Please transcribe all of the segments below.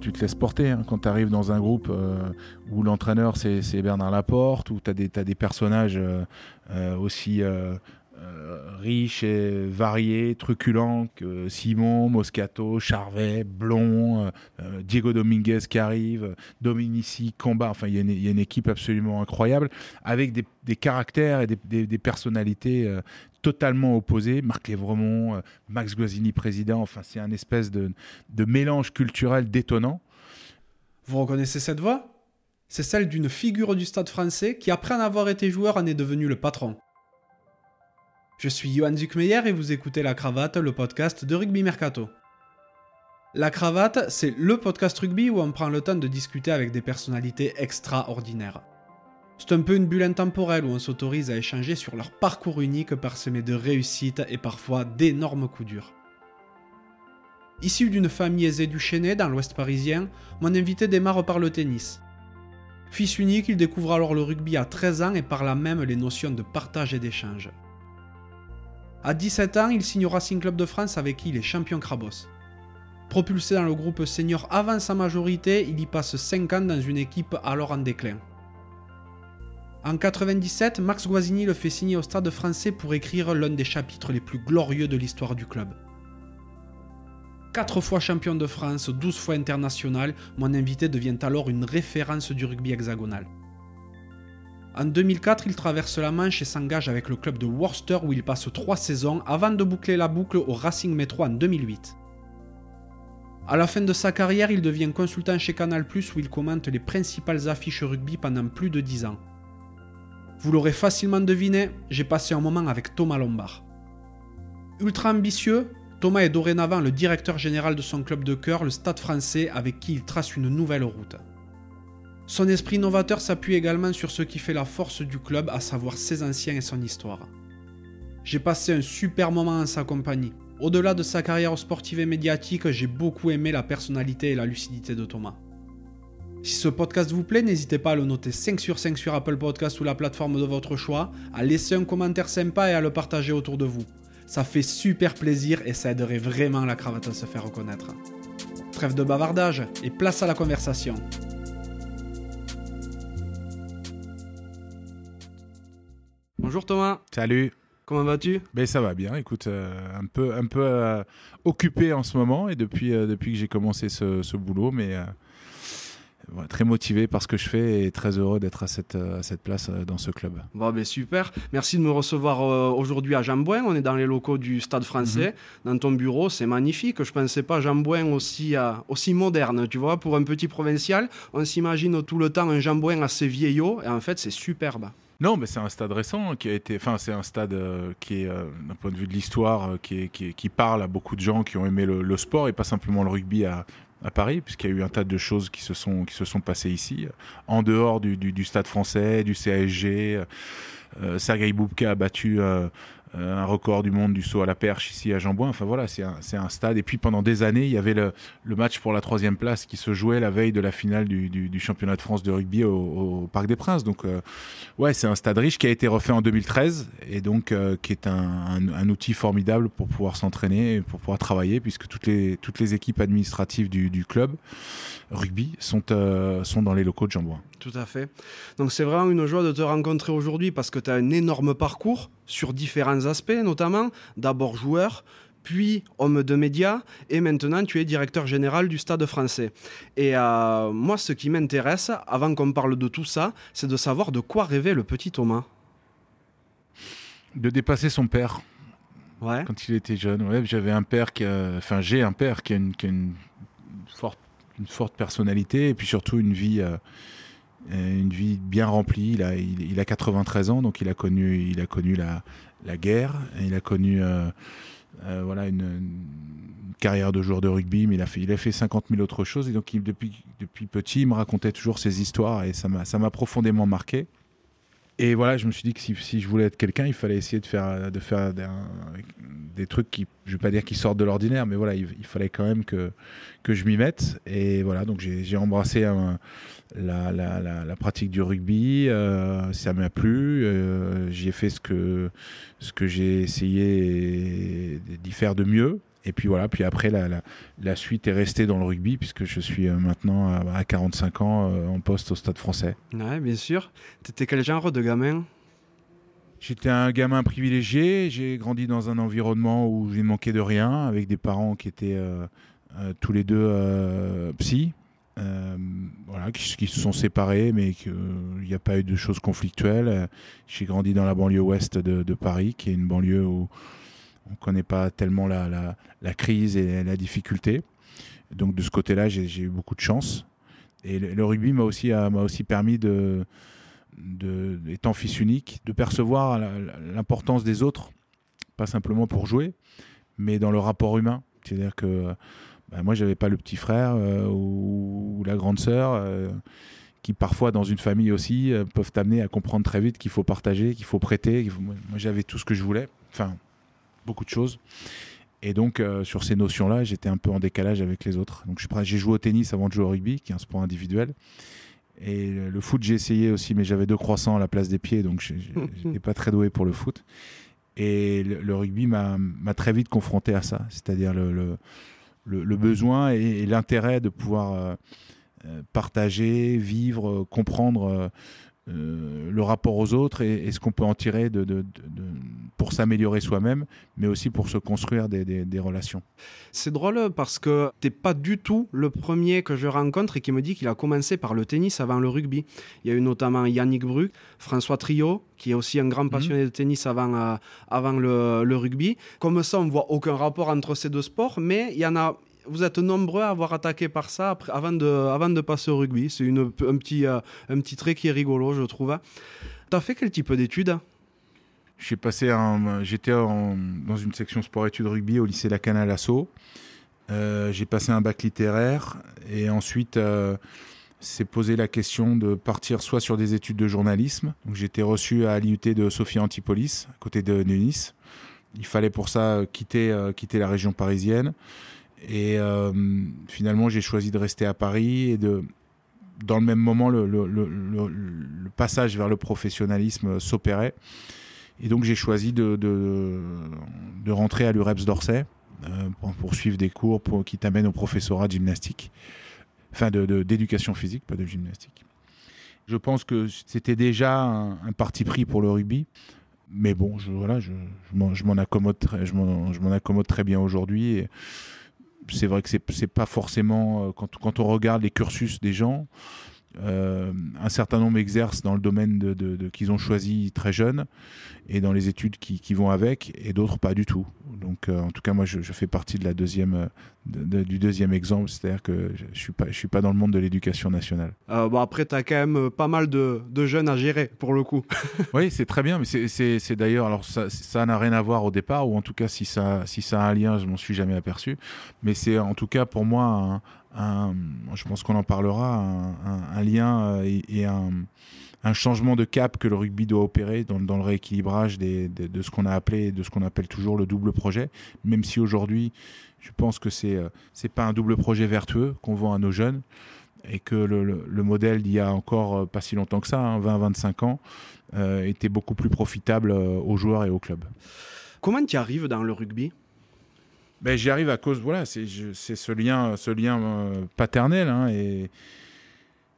tu te laisses porter hein, quand tu arrives dans un groupe où l'entraîneur c'est Bernard Laporte, où tu as, des personnages aussi euh, riche et varié, truculent, que Simon, Moscato, Charvet, Blond, euh, euh, Diego Dominguez qui arrive, Dominici, Combat. Enfin, il y, a une équipe absolument incroyable avec des, caractères et des, personnalités totalement opposées. Marc Lévremont, Max Guazzini président. Enfin, c'est un espèce de, de mélange culturel détonnant. Vous reconnaissez cette voix? C'est celle d'une figure du stade français qui, après en avoir été joueur, en est devenu le patron. Je suis Johan Zuckmeyer et vous écoutez La Cravate, le podcast de Rugby Mercato. La Cravate, c'est le podcast rugby où on prend le temps de discuter avec des personnalités extraordinaires. C'est un peu une bulle intemporelle où on s'autorise à échanger sur leur parcours unique parsemé de réussites et parfois d'énormes coups durs. Issu d'une famille aisée du Chênay dans l'ouest parisien, mon invité démarre par le tennis. Fils unique, il découvre alors le rugby à 13 ans et par là même les notions de partage et d'échange. À 17 ans, il signe au Racing Club de France avec qui il est champion Crabos. Propulsé dans le groupe senior avant sa majorité, il y passe 5 ans dans une équipe alors en déclin. En 97, Max Guazzini le fait signer au Stade français pour écrire l'un des chapitres les plus glorieux de l'histoire du club. 4 fois champion de France, 12 fois international, mon invité devient alors une référence du rugby hexagonal. En 2004, il traverse la Manche et s'engage avec le club de Worcester où il passe trois saisons avant de boucler la boucle au Racing Metro en 2008. À la fin de sa carrière, il devient consultant chez Canal+, où il commente les principales affiches rugby pendant plus de 10 ans. Vous l'aurez facilement deviné, j'ai passé un moment avec Thomas Lombard. Ultra ambitieux, Thomas est dorénavant le directeur général de son club de cœur, le Stade français, avec qui il trace une nouvelle route. Son esprit novateur s'appuie également sur ce qui fait la force du club, à savoir ses anciens et son histoire. J'ai passé un super moment en sa compagnie. Au-delà de sa carrière sportive et médiatique, j'ai beaucoup aimé la personnalité et la lucidité de Thomas. Si ce podcast vous plaît, n'hésitez pas à le noter 5 sur 5 sur Apple Podcast ou la plateforme de votre choix, à laisser un commentaire sympa et à le partager autour de vous. Ça fait super plaisir et ça aiderait vraiment la cravate à se faire reconnaître. Trêve de bavardage et place à la conversation. Bonjour Thomas. Salut. Comment vas-tu? Ben ça va bien. Écoute, euh, un peu, un peu euh, occupé en ce moment et depuis, euh, depuis que j'ai commencé ce, boulot, mais très motivé par ce que je fais et très heureux d'être à cette, à cette place dans ce club. Bon, ben super. Merci de me recevoir aujourd'hui à Jambouin. On est dans les locaux du Stade français. Mhm. Dans ton bureau, c'est magnifique. Je pensais pas Jambouin aussi, aussi moderne. Tu vois, pour un petit provincial, on s'imagine tout le temps un Jambouin assez vieillot et en fait, c'est superbe. Non, mais c'est un stade récent qui a été. Enfin, c'est un stade euh, qui est, euh, d'un point de vue de l'histoire, euh, qui, qui, parle à beaucoup de gens qui ont aimé le, sport et pas simplement le rugby à, Paris, puisqu'il y a eu un tas de choses qui se sont, qui se sont passées ici, en dehors du, du, stade français, du CSG. Sergei Boubka a battu un record du monde du saut à la perche ici à Jambouin. Enfin voilà, c'est un, stade. Et puis pendant des années, il y avait le, match pour la troisième place qui se jouait la veille de la finale du, championnat de France de rugby au, Parc des Princes. Donc euh, ouais, c'est un stade riche qui a été refait en 2013 et donc euh, qui est un, outil formidable pour pouvoir s'entraîner, pour pouvoir travailler, puisque toutes les, équipes administratives du, club rugby sont, sont dans les locaux de Jambouin. Tout à fait. Donc c'est vraiment une joie de te rencontrer aujourd'hui parce que tu as un énorme parcours sur différents aspects, notamment d'abord joueur, puis homme de médias, et maintenant tu es directeur général du Stade français. Et euh, moi, ce qui m'intéresse, avant qu'on parle de tout ça, c'est de savoir de quoi rêvait le petit Thomas. De dépasser son père. Ouais. Quand il était jeune. Ouais, j'avais un père qui Enfin, j'ai un père qui a une, forte, une forte personnalité, et puis surtout une vie... Euh, une vie bien remplie. Il a, il, a 93 ans, donc il a connu, il a connu la, la guerre, il a connu euh, euh, voilà une, carrière de joueur de rugby, mais il a fait, il a fait 50 000 autres choses. Et donc depuis, depuis petit, il me racontait toujours ses histoires et ça m'a profondément marqué. Et voilà, je me suis dit que si, je voulais être quelqu'un, il fallait essayer de faire, de faire des, trucs qui, je vais pas dire qui sortent de l'ordinaire, mais voilà, il, fallait quand même que, je m'y mette. Et voilà, donc j'ai embrassé un, la, pratique du rugby. Euh, ça m'a plu. Euh, J'y ai fait ce que j'ai essayé d'y faire de mieux. Et puis voilà, puis après, la, la, la, suite est restée dans le rugby, puisque je suis maintenant à, 45 ans en poste au Stade français. Ouais, bien sûr. T'étais quel genre de gamin? J'étais un gamin privilégié, j'ai grandi dans un environnement où je ne manquais de rien, avec des parents qui étaient euh, euh, tous les deux euh, psy, voilà, qui, se sont séparés, mais qu'il n'y a pas eu de choses conflictuelles. J'ai grandi dans la banlieue ouest de, Paris, qui est une banlieue où on ne connaît pas tellement la, la, la, crise et la difficulté. Donc de ce côté-là, j'ai eu beaucoup de chance. Et le, rugby m'a aussi, aussi permis de de, étant fils unique, de percevoir l'importance des autres, pas simplement pour jouer, mais dans le rapport humain. C'est-à-dire que bah, moi, j'avais pas le petit frère euh, ou, la grande sœur euh, qui parfois dans une famille aussi euh, peuvent t'amener à comprendre très vite qu'il faut partager, qu'il faut prêter. moi, j'avais tout ce que je voulais, enfin beaucoup de choses. Et donc sur ces notions-là, j'étais un peu en décalage avec les autres. Donc j'ai joué au tennis avant de jouer au rugby, qui est un sport individuel. Et le foot, j'ai essayé aussi, mais j'avais deux croissants à la place des pieds, donc je n'étais pas très doué pour le foot. Et le, rugby m'a très vite confronté à ça, c'est-à-dire le, le, besoin et, l'intérêt de pouvoir euh, euh, partager, vivre, comprendre euh, le rapport aux autres et, ce qu'on peut en tirer de, pour s'améliorer soi-même, mais aussi pour se construire des, relations. C'est drôle parce que t'es pas du tout le premier que je rencontre et qui me dit qu'il a commencé par le tennis avant le rugby. Il y a eu notamment Yannick Bruck, François Trio, qui est aussi un grand mhm. passionné de tennis avant, euh, avant le, le, rugby. Comme ça, on voit aucun rapport entre ces deux sports, mais il y en a, vous êtes nombreux à avoir attaqué par ça avant, de, de passer au rugby. C'est un, petit, euh, un petit trait qui est rigolo, je trouve. Tu as fait quel type d'études? J'ai passé j'étais dans une section sport-études rugby au lycée La Canal Asso. Euh, j'ai passé un bac littéraire et ensuite euh, s'est posé la question de partir soit sur des études de journalisme. Donc j'étais reçu à l'IUT de Sophia Antipolis, à côté de Nice. Il fallait pour ça quitter, quitter la région parisienne. Et euh, finalement, j'ai choisi de rester à Paris et de, dans le même moment, le, passage vers le professionnalisme s'opérait. Et donc, j'ai choisi de, de, rentrer à l'UREPS d'Orsay euh, pour poursuivre des cours qui t'amènent au professorat de gymnastique. Enfin, d'éducation physique, pas de gymnastique. Je pense que c'était déjà un, parti pris pour le rugby. Mais bon, je, voilà, je, je m'en accommode, je m'en accommode très bien aujourd'hui c'est vrai que c'est pas forcément euh, quand, quand on regarde les cursus des gens, euh, un certain nombre exercent dans le domaine de, de, qu'ils ont choisi très jeune et dans les études qui, qui vont avec, et d'autres pas du tout. Donc, euh, en tout cas, moi, je, je, fais partie de la deuxième, euh, de, du deuxième exemple, c'est-à-dire que je suis pas, je suis pas dans le monde de l'éducation nationale. Euh, bon, après, tu as quand même pas mal de, de, jeunes à gérer pour le coup. oui, c'est très bien, mais c'est d'ailleurs, alors ça n'a rien à voir au départ, ou en tout cas, si ça, si ça a un lien, je m'en suis jamais aperçu. Mais c'est en tout cas pour moi un, je pense qu'on en parlera, un, lien euh, et, un, changement de cap que le rugby doit opérer dans, le rééquilibrage de, ce qu'on a appelé, de ce qu'on appelle toujours le double projet, même si aujourd'hui, je pense que c'est euh, c'est pas un double projet vertueux qu'on vend à nos jeunes et que le, modèle d'il y a encore euh, pas si longtemps que ça, 20-25 hein, ans, était beaucoup plus profitable aux joueurs et aux clubs. Comment tu arrives dans le rugby? Ben, J'y arrive à cause, voilà, c'est ce lien, ce lien euh, paternel hein, et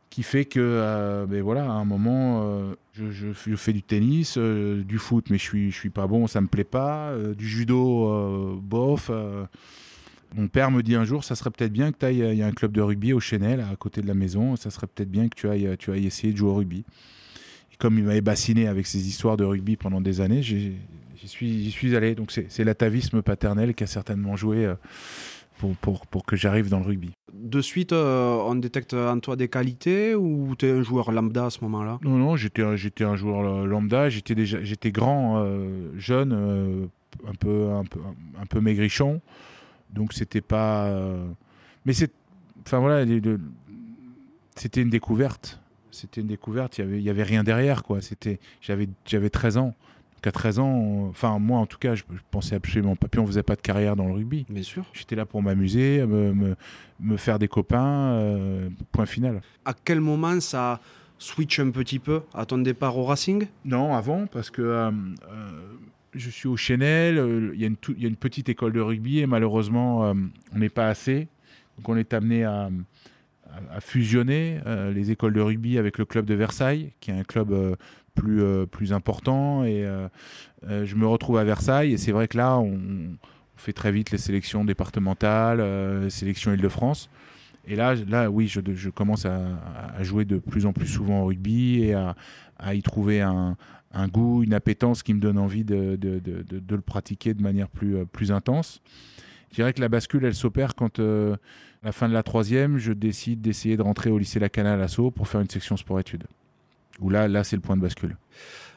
qui fait que, euh, ben, voilà, à un moment, euh, je, fais du tennis, du foot, mais je suis, je suis pas bon, ça me plaît pas, du judo, bof. mon père me dit un jour, ça serait peut-être bien que tu ailles, il y a un club de rugby au Chenel, à côté de la maison, ça serait peut-être bien que tu ailles, tu ailles essayer de jouer au rugby. Et comme il m'avait bassiné avec ses histoires de rugby pendant des années, j'ai j'y suis, suis allé. Donc c'est l'atavisme paternel qui a certainement joué euh, pour, pour, pour que j'arrive dans le rugby. De suite, euh, on détecte en toi des qualités ou tu es un joueur lambda à ce moment-là? Non, non, j'étais un joueur euh, lambda. J'étais déjà j'étais grand, jeune, un, peu, un, peu, un peu maigrichon. Donc c'était pas. Mais c'est. Enfin voilà, c'était une découverte. C'était une découverte. Il y avait, y avait rien derrière, quoi. C'était, j'avais, j'avais 13 ans qu'à 13 ans, enfin moi en tout cas, je, pensais absolument pas. Puis on faisait pas de carrière dans le rugby. Bien sûr. J'étais là pour m'amuser, me, me, faire des copains. Euh, point final. À quel moment ça switch un petit peu à ton départ au Racing? Non, avant, parce que euh, euh, je suis au Chenel, il y, a une petite école de rugby et malheureusement, on n'est pas assez. Donc on est amené à, fusionner les écoles de rugby avec le club de Versailles, qui est un club plus, plus important. Et je me retrouve à Versailles et c'est vrai que là, on, fait très vite les sélections départementales, sélections Île-de-France. Et là, là oui, je, commence à, jouer de plus en plus souvent au rugby et à, y trouver un, goût, une appétence qui me donne envie de, le pratiquer de manière plus, euh, plus intense. Je dirais que la bascule, elle s'opère quand, euh, à la fin de la troisième, je décide d'essayer de rentrer au lycée La Canale à Sceaux pour faire une section sport-études. Où là, là c'est le point de bascule.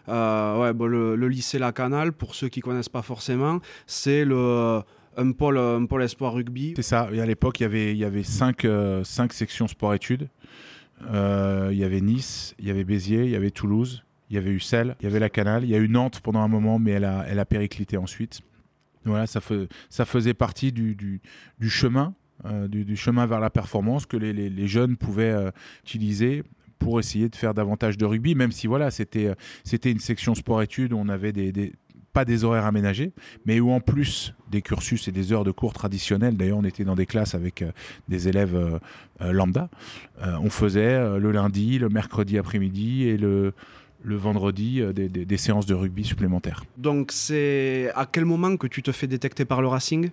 Euh, ouais, bon, le, le, lycée La Canale, pour ceux qui connaissent pas forcément, c'est le un pôle, un pôle espoir rugby. C'est ça. Et à l'époque, il y avait, il y avait cinq, euh, cinq sections sport-études. Euh, il y avait Nice, il y avait Béziers, il y avait Toulouse, il y avait Ussel, il y avait la Canale, il y a eu Nantes pendant un moment, mais elle a, elle a périclité ensuite. Voilà, ça, ça faisait partie du, du, du chemin, euh, du, chemin vers la performance que les, les, les jeunes pouvaient utiliser pour essayer de faire davantage de rugby, même si voilà, c'était c'était une section sport-études où on avait des, des, pas des horaires aménagés, mais où en plus des cursus et des heures de cours traditionnels, d'ailleurs on était dans des classes avec euh, des élèves euh, euh, lambda, on faisait le lundi, le mercredi après-midi et le, le vendredi des, séances de rugby supplémentaires. Donc c'est à quel moment que tu te fais détecter par le Racing?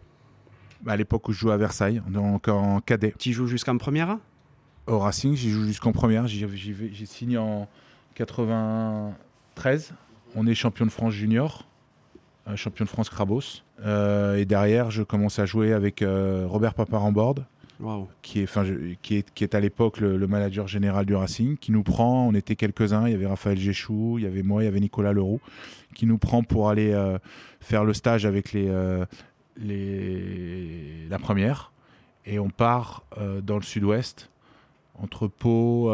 À l'époque où je jouais à Versailles, donc en cadet. Tu joues jusqu'en première? Au Racing, j'y joue jusqu'en première, j'ai signé en 93, on est champion de France junior champion de France Crabos. Euh, et derrière, je commence à jouer avec euh, Robert Paparambord, qui, est, qui, est, qui est à l'époque le, manager général du Racing, qui nous prend, on était quelques-uns, il y avait Raphaël Géchou, il y avait moi, il y avait Nicolas Leroux, qui nous prend pour aller euh, faire le stage avec les, les, la première. Et on part dans le sud-ouest, entre Pau,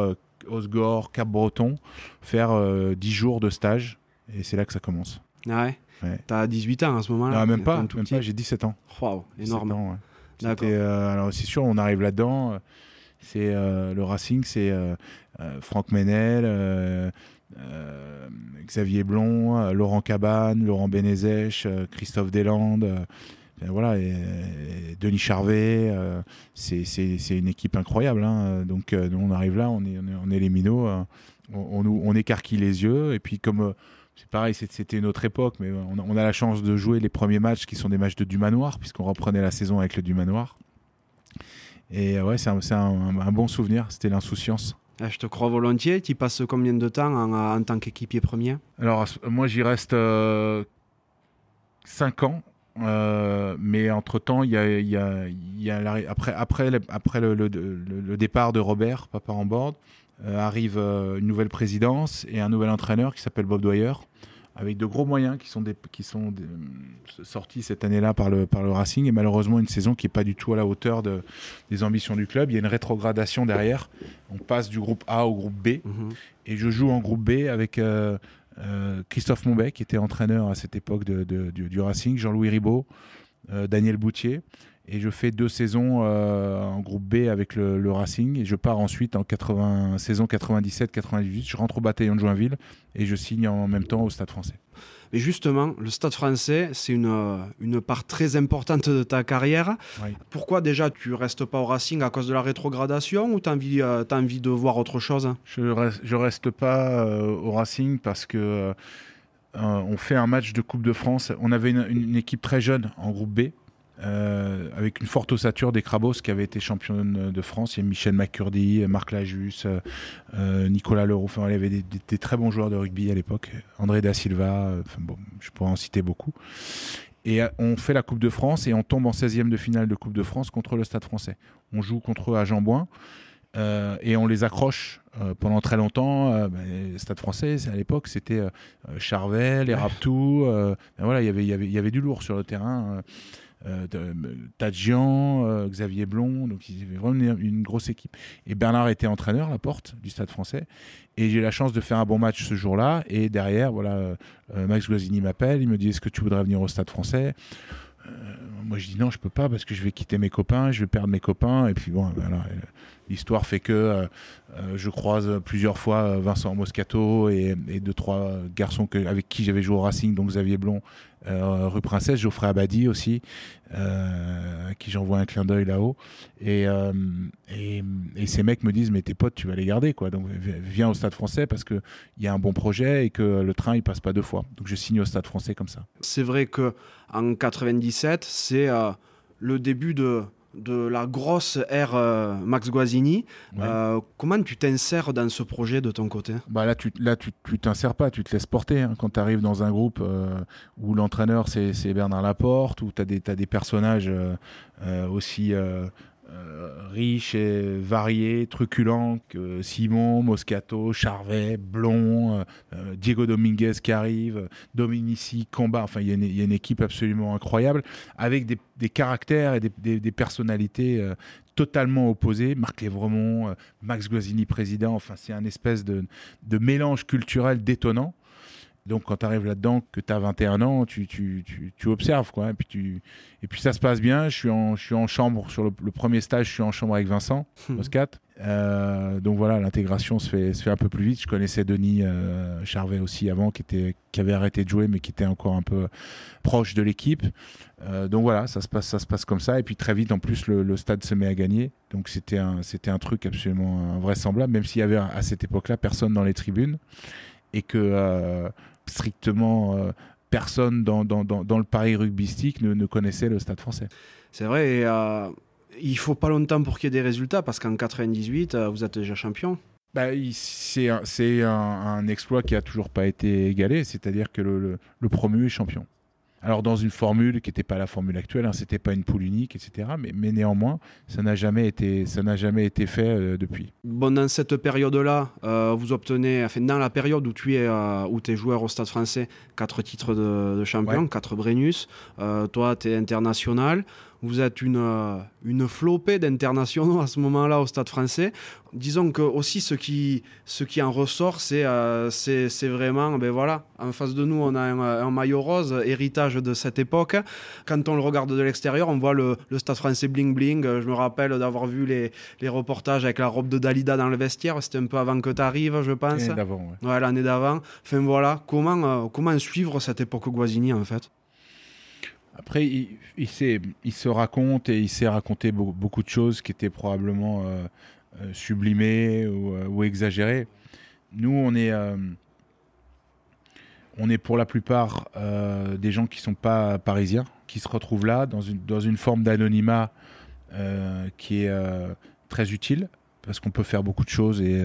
Osgore, Cap-Breton, faire 10 jours de stage. Et c'est là que ça commence. Ah ouais? T'as 18 ans à ce moment-là? Non, même pas, même pas j'ai 17 ans. Waouh, énorme. Euh, alors c'est sûr, on arrive là-dedans. Euh, c'est euh, le Racing, c'est Franck Menel, Xavier Blond, Laurent Cabane, Laurent Benezèche, Christophe Deslandes. Voilà, et, Denis Charvet, c'est une équipe incroyable. Hein. Donc, on arrive là, on est, on est, les minots, on, on, on, écarquille les yeux, et puis comme c'est pareil, c'était une autre époque, mais on a, la chance de jouer les premiers matchs qui sont des matchs de Dumanoir, puisqu'on reprenait la saison avec le Dumanoir. Et ouais, c'est un, bon souvenir, c'était l'insouciance. Ah, je te crois volontiers. Tu passes combien de temps en, tant qu'équipier premier? Alors, moi, j'y reste 5 euh, ans. Euh, mais entre-temps, il y a, après, après, après le, départ de Robert, papa en board, euh, arrive euh, une nouvelle présidence et un nouvel entraîneur qui s'appelle Bob Dwyer, avec de gros moyens qui sont, qui sont sortis cette année-là par le, par le Racing et malheureusement une saison qui n'est pas du tout à la hauteur de, des ambitions du club. Il y a une rétrogradation derrière. On passe du groupe A au groupe B mhm. et je joue en groupe B avec Christophe Monbec qui était entraîneur à cette époque du, Racing, Jean-Louis Ribaud, Daniel Boutier et je fais deux saisons euh, en groupe B avec le, Racing et je pars ensuite en 80, saison 97-98. Je rentre au bataillon de Joinville et je signe en même temps au Stade français. Mais justement, le Stade français, c'est une, une part très importante de ta carrière. Pourquoi déjà tu restes pas au Racing à cause de la rétrogradation ou tu as, envie, euh, as envie de voir autre chose? Je reste, je reste pas euh, au Racing parce que on fait un match de Coupe de France. On avait une équipe très jeune en groupe B euh, avec une forte ossature des Crabos qui avaient été championne de France. Il y a Michel McCurdy, Marc Lajus, euh, euh, Nicolas Leroux. Enfin, il y avait des, très bons joueurs de rugby à l'époque. André Da Silva, enfin, bon, je pourrais en citer beaucoup. Et on fait la Coupe de France et on tombe en 16e de finale de Coupe de France contre le Stade français. On joue contre eux à Jambouin. et on les accroche pendant très longtemps. Ben, Stade français, à l'époque, c'était Charvel, les Raptou. Ben voilà, y il y avait du lourd sur le terrain. Euh, Tadjian, euh, Xavier Blond, donc ils avaient vraiment une, grosse équipe. Et Bernard était entraîneur, la porte du Stade français. Et j'ai la chance de faire un bon match ce jour-là. Et derrière, voilà, euh, Max Guazzini m'appelle, il me dit Est-ce que tu voudrais venir au Stade français? Moi je dis non, je peux pas parce que je vais quitter mes copains, je vais perdre mes copains. Et puis bon, voilà, l'histoire fait que je croise plusieurs fois Vincent Moscato et, deux trois garçons avec qui j'avais joué au Racing, donc Xavier Blond, euh, rue Princesse, Geoffrey Abadi aussi, euh, à qui j'envoie un clin d'œil là-haut. Et, euh, et, et ces mecs me disent mais tes potes tu vas les garder quoi. Donc vi- viens au Stade Français parce que il y a un bon projet et que le train il passe pas deux fois. Donc je signe au Stade Français comme ça. C'est vrai que en 97, c'est euh, le début de, de la grosse ère euh, Max Guazzini. Ouais. Euh, comment tu t'insères dans ce projet de ton côté? Bah là, tu là, tu tu t'insères pas, tu te laisses porter. hein. Quand tu arrives dans un groupe euh, où l'entraîneur c'est Bernard Laporte, où tu as des, personnages aussi euh, riches et variés, truculents que Simon, Moscato, Charvet, Blond, euh, euh, Diego Dominguez qui arrive, Dominici, Combat. Enfin, il y, a une- équipe absolument incroyable avec des, caractères et des, personnalités. totalement opposés, Marc Lévremont, Max Guazzini président, enfin c'est un espèce de, de mélange culturel détonnant. Donc quand tu arrives là-dedans, que tu as 21 ans, tu, tu, tu, tu observes. Quoi, et, puis tu, et puis ça se passe bien. Je suis en, je suis en chambre, sur le, le premier stage, je suis en chambre avec Vincent Moscat. Euh, donc voilà, l'intégration se fait, se fait un peu plus vite. Je connaissais Denis euh, Charvet aussi avant, qui, était, qui avait arrêté de jouer, mais qui était encore un peu proche de l'équipe. Euh, donc voilà, ça se, passe, ça se passe comme ça. Et puis très vite, en plus, le, le stade se met à gagner. Donc c'était un, c'était un truc absolument invraisemblable, même s'il y avait à cette époque-là personne dans les tribunes. Et que euh, strictement euh, personne dans, dans, dans, dans le Paris rugbystique ne, ne connaissait le stade français. C'est vrai, et euh, il faut pas longtemps pour qu'il y ait des résultats, parce qu'en 98, euh, vous êtes déjà champion. Bah, il- c'est un, c'est un, un exploit qui a toujours pas été égalé, c'est-à-dire que le, le, le promu est champion. Alors dans une formule qui n'était pas la formule actuelle, hein, c'était pas une poule unique, etc. Mais, mais néanmoins, ça n'a jamais été, ça n'a jamais été fait euh, depuis. Bon, dans cette période-là, euh, vous obtenez, enfin, dans la période où tu es, euh, où es joueur au Stade français, quatre titres de, de champion, Ouais. quatre Brennus. Toi, tu es international. Vous êtes une, euh, une flopée d'internationaux à ce moment-là au Stade français. Disons que aussi ce qui, ce qui en ressort, c'est euh, c'est c'est vraiment, ben voilà, en face de nous, on a un, un maillot rose, héritage de cette époque. Quand on le regarde de l'extérieur, on voit le, le Stade français bling bling. Euh, Je me rappelle d'avoir vu les, les reportages avec la robe de Dalida dans le vestiaire. C'était un peu avant que tu arrives, je pense. Et d'avant, ouais. Ouais, l'année d'avant. Enfin voilà, comment, euh, comment suivre cette époque Guazzini en fait? Après, il, se raconte et il s'est raconté beau- beaucoup de choses qui étaient probablement euh, euh, sublimées ou, euh, ou exagérées. Nous, on est, pour la plupart des gens qui sont pas parisiens, qui se retrouvent là dans une, forme d'anonymat qui est très utile parce qu'on peut faire beaucoup de choses et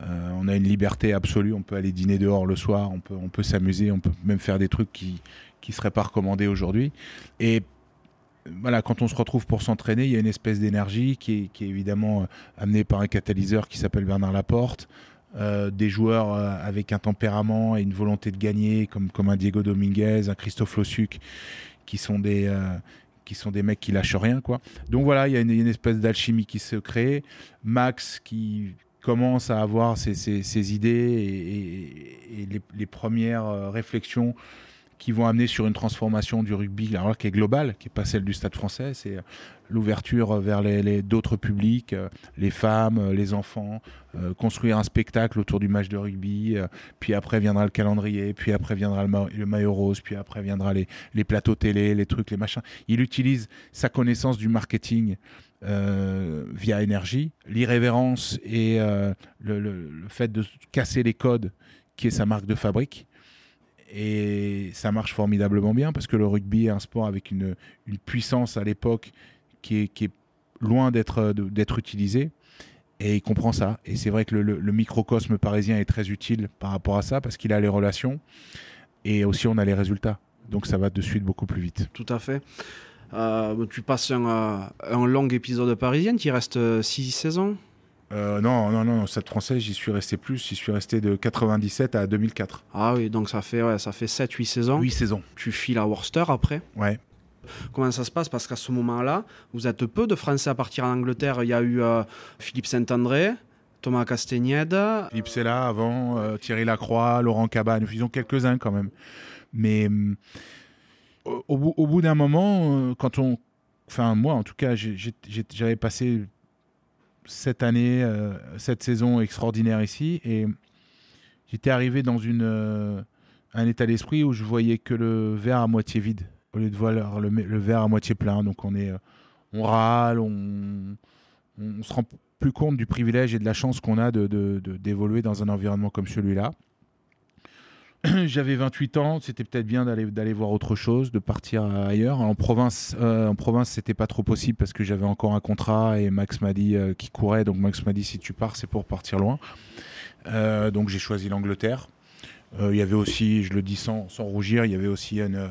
on a une liberté absolue. On peut aller dîner dehors le soir, on peut s'amuser, on peut même faire des trucs qui qui seraient pas recommandés aujourd'hui. Et voilà, quand on se retrouve pour s'entraîner, il y a une espèce d'énergie qui est, qui est évidemment euh, amenée par un catalyseur qui s'appelle Bernard Laporte. Euh, des joueurs euh, avec un tempérament et une volonté de gagner, comme, comme un Diego Dominguez, un Christophe Lossuc, qui sont des, qui sont des mecs qui lâchent rien. Quoi. Donc voilà, il y a une, espèce d'alchimie qui se crée. Max qui commence à avoir ses, ses, idées et, les, premières réflexions qui vont amener sur une transformation du rugby alors, qui est globale, qui n'est pas celle du stade français. C'est l'ouverture vers les, d'autres publics, euh, les femmes, euh, les enfants, euh, construire un spectacle autour du match de rugby. euh, puis après viendra le calendrier, puis après viendra le, ma le maillot rose, puis après viendra les, les plateaux télé, les trucs, les machins. Il utilise sa connaissance du marketing euh, via énergie, l'irrévérence et euh, le, fait de casser les codes qui est sa marque de fabrique. Et ça marche formidablement bien parce que le rugby est un sport avec une, une puissance à l'époque qui est, qui est, loin d'être utilisée. Et il comprend ça. Et c'est vrai que le, microcosme parisien est très utile par rapport à ça parce qu'il a les relations et aussi on a les résultats. Donc ça va de suite beaucoup plus vite. Tout à fait. Euh, tu passes un, long épisode parisien, qui reste six saisons? Euh, non, non, non, Stade français, j'y suis resté plus. J'y suis resté de 97 à 2004. Ah oui, donc ça fait, ouais, ça fait 7-8 saisons. 8 saisons. Tu files à Worcester après Ouais. Comment ça se passe? Parce qu'à ce moment-là, vous êtes peu de Français à partir en Angleterre. Il y a eu euh, Philippe Saint-André, Thomas Castagnède. Philippe Sella avant, euh, Thierry Lacroix, Laurent Cabane. Ils ont quelques-uns quand même. Mais au, au, au, bout d'un moment, euh, quand on. Enfin, moi en tout cas, j'avais passé cette année, euh, cette saison extraordinaire ici, et j'étais arrivé dans euh, un état d'esprit où je voyais que le verre à moitié vide au lieu de voir le, verre à moitié plein. Donc on est, on râle, on, se rend plus compte du privilège et de la chance qu'on a d'évoluer de, dans un environnement comme celui-là. J'avais 28 ans, c'était peut-être bien d'aller voir autre chose, de partir ailleurs. En province, euh, en province, c'était pas trop possible parce que j'avais encore un contrat et Max m'a dit euh, qu'il courait. Donc Max m'a dit si tu pars, c'est pour partir loin. Euh, donc j'ai choisi l'Angleterre. Il y avait aussi, je le dis sans, sans rougir, il y avait aussi une,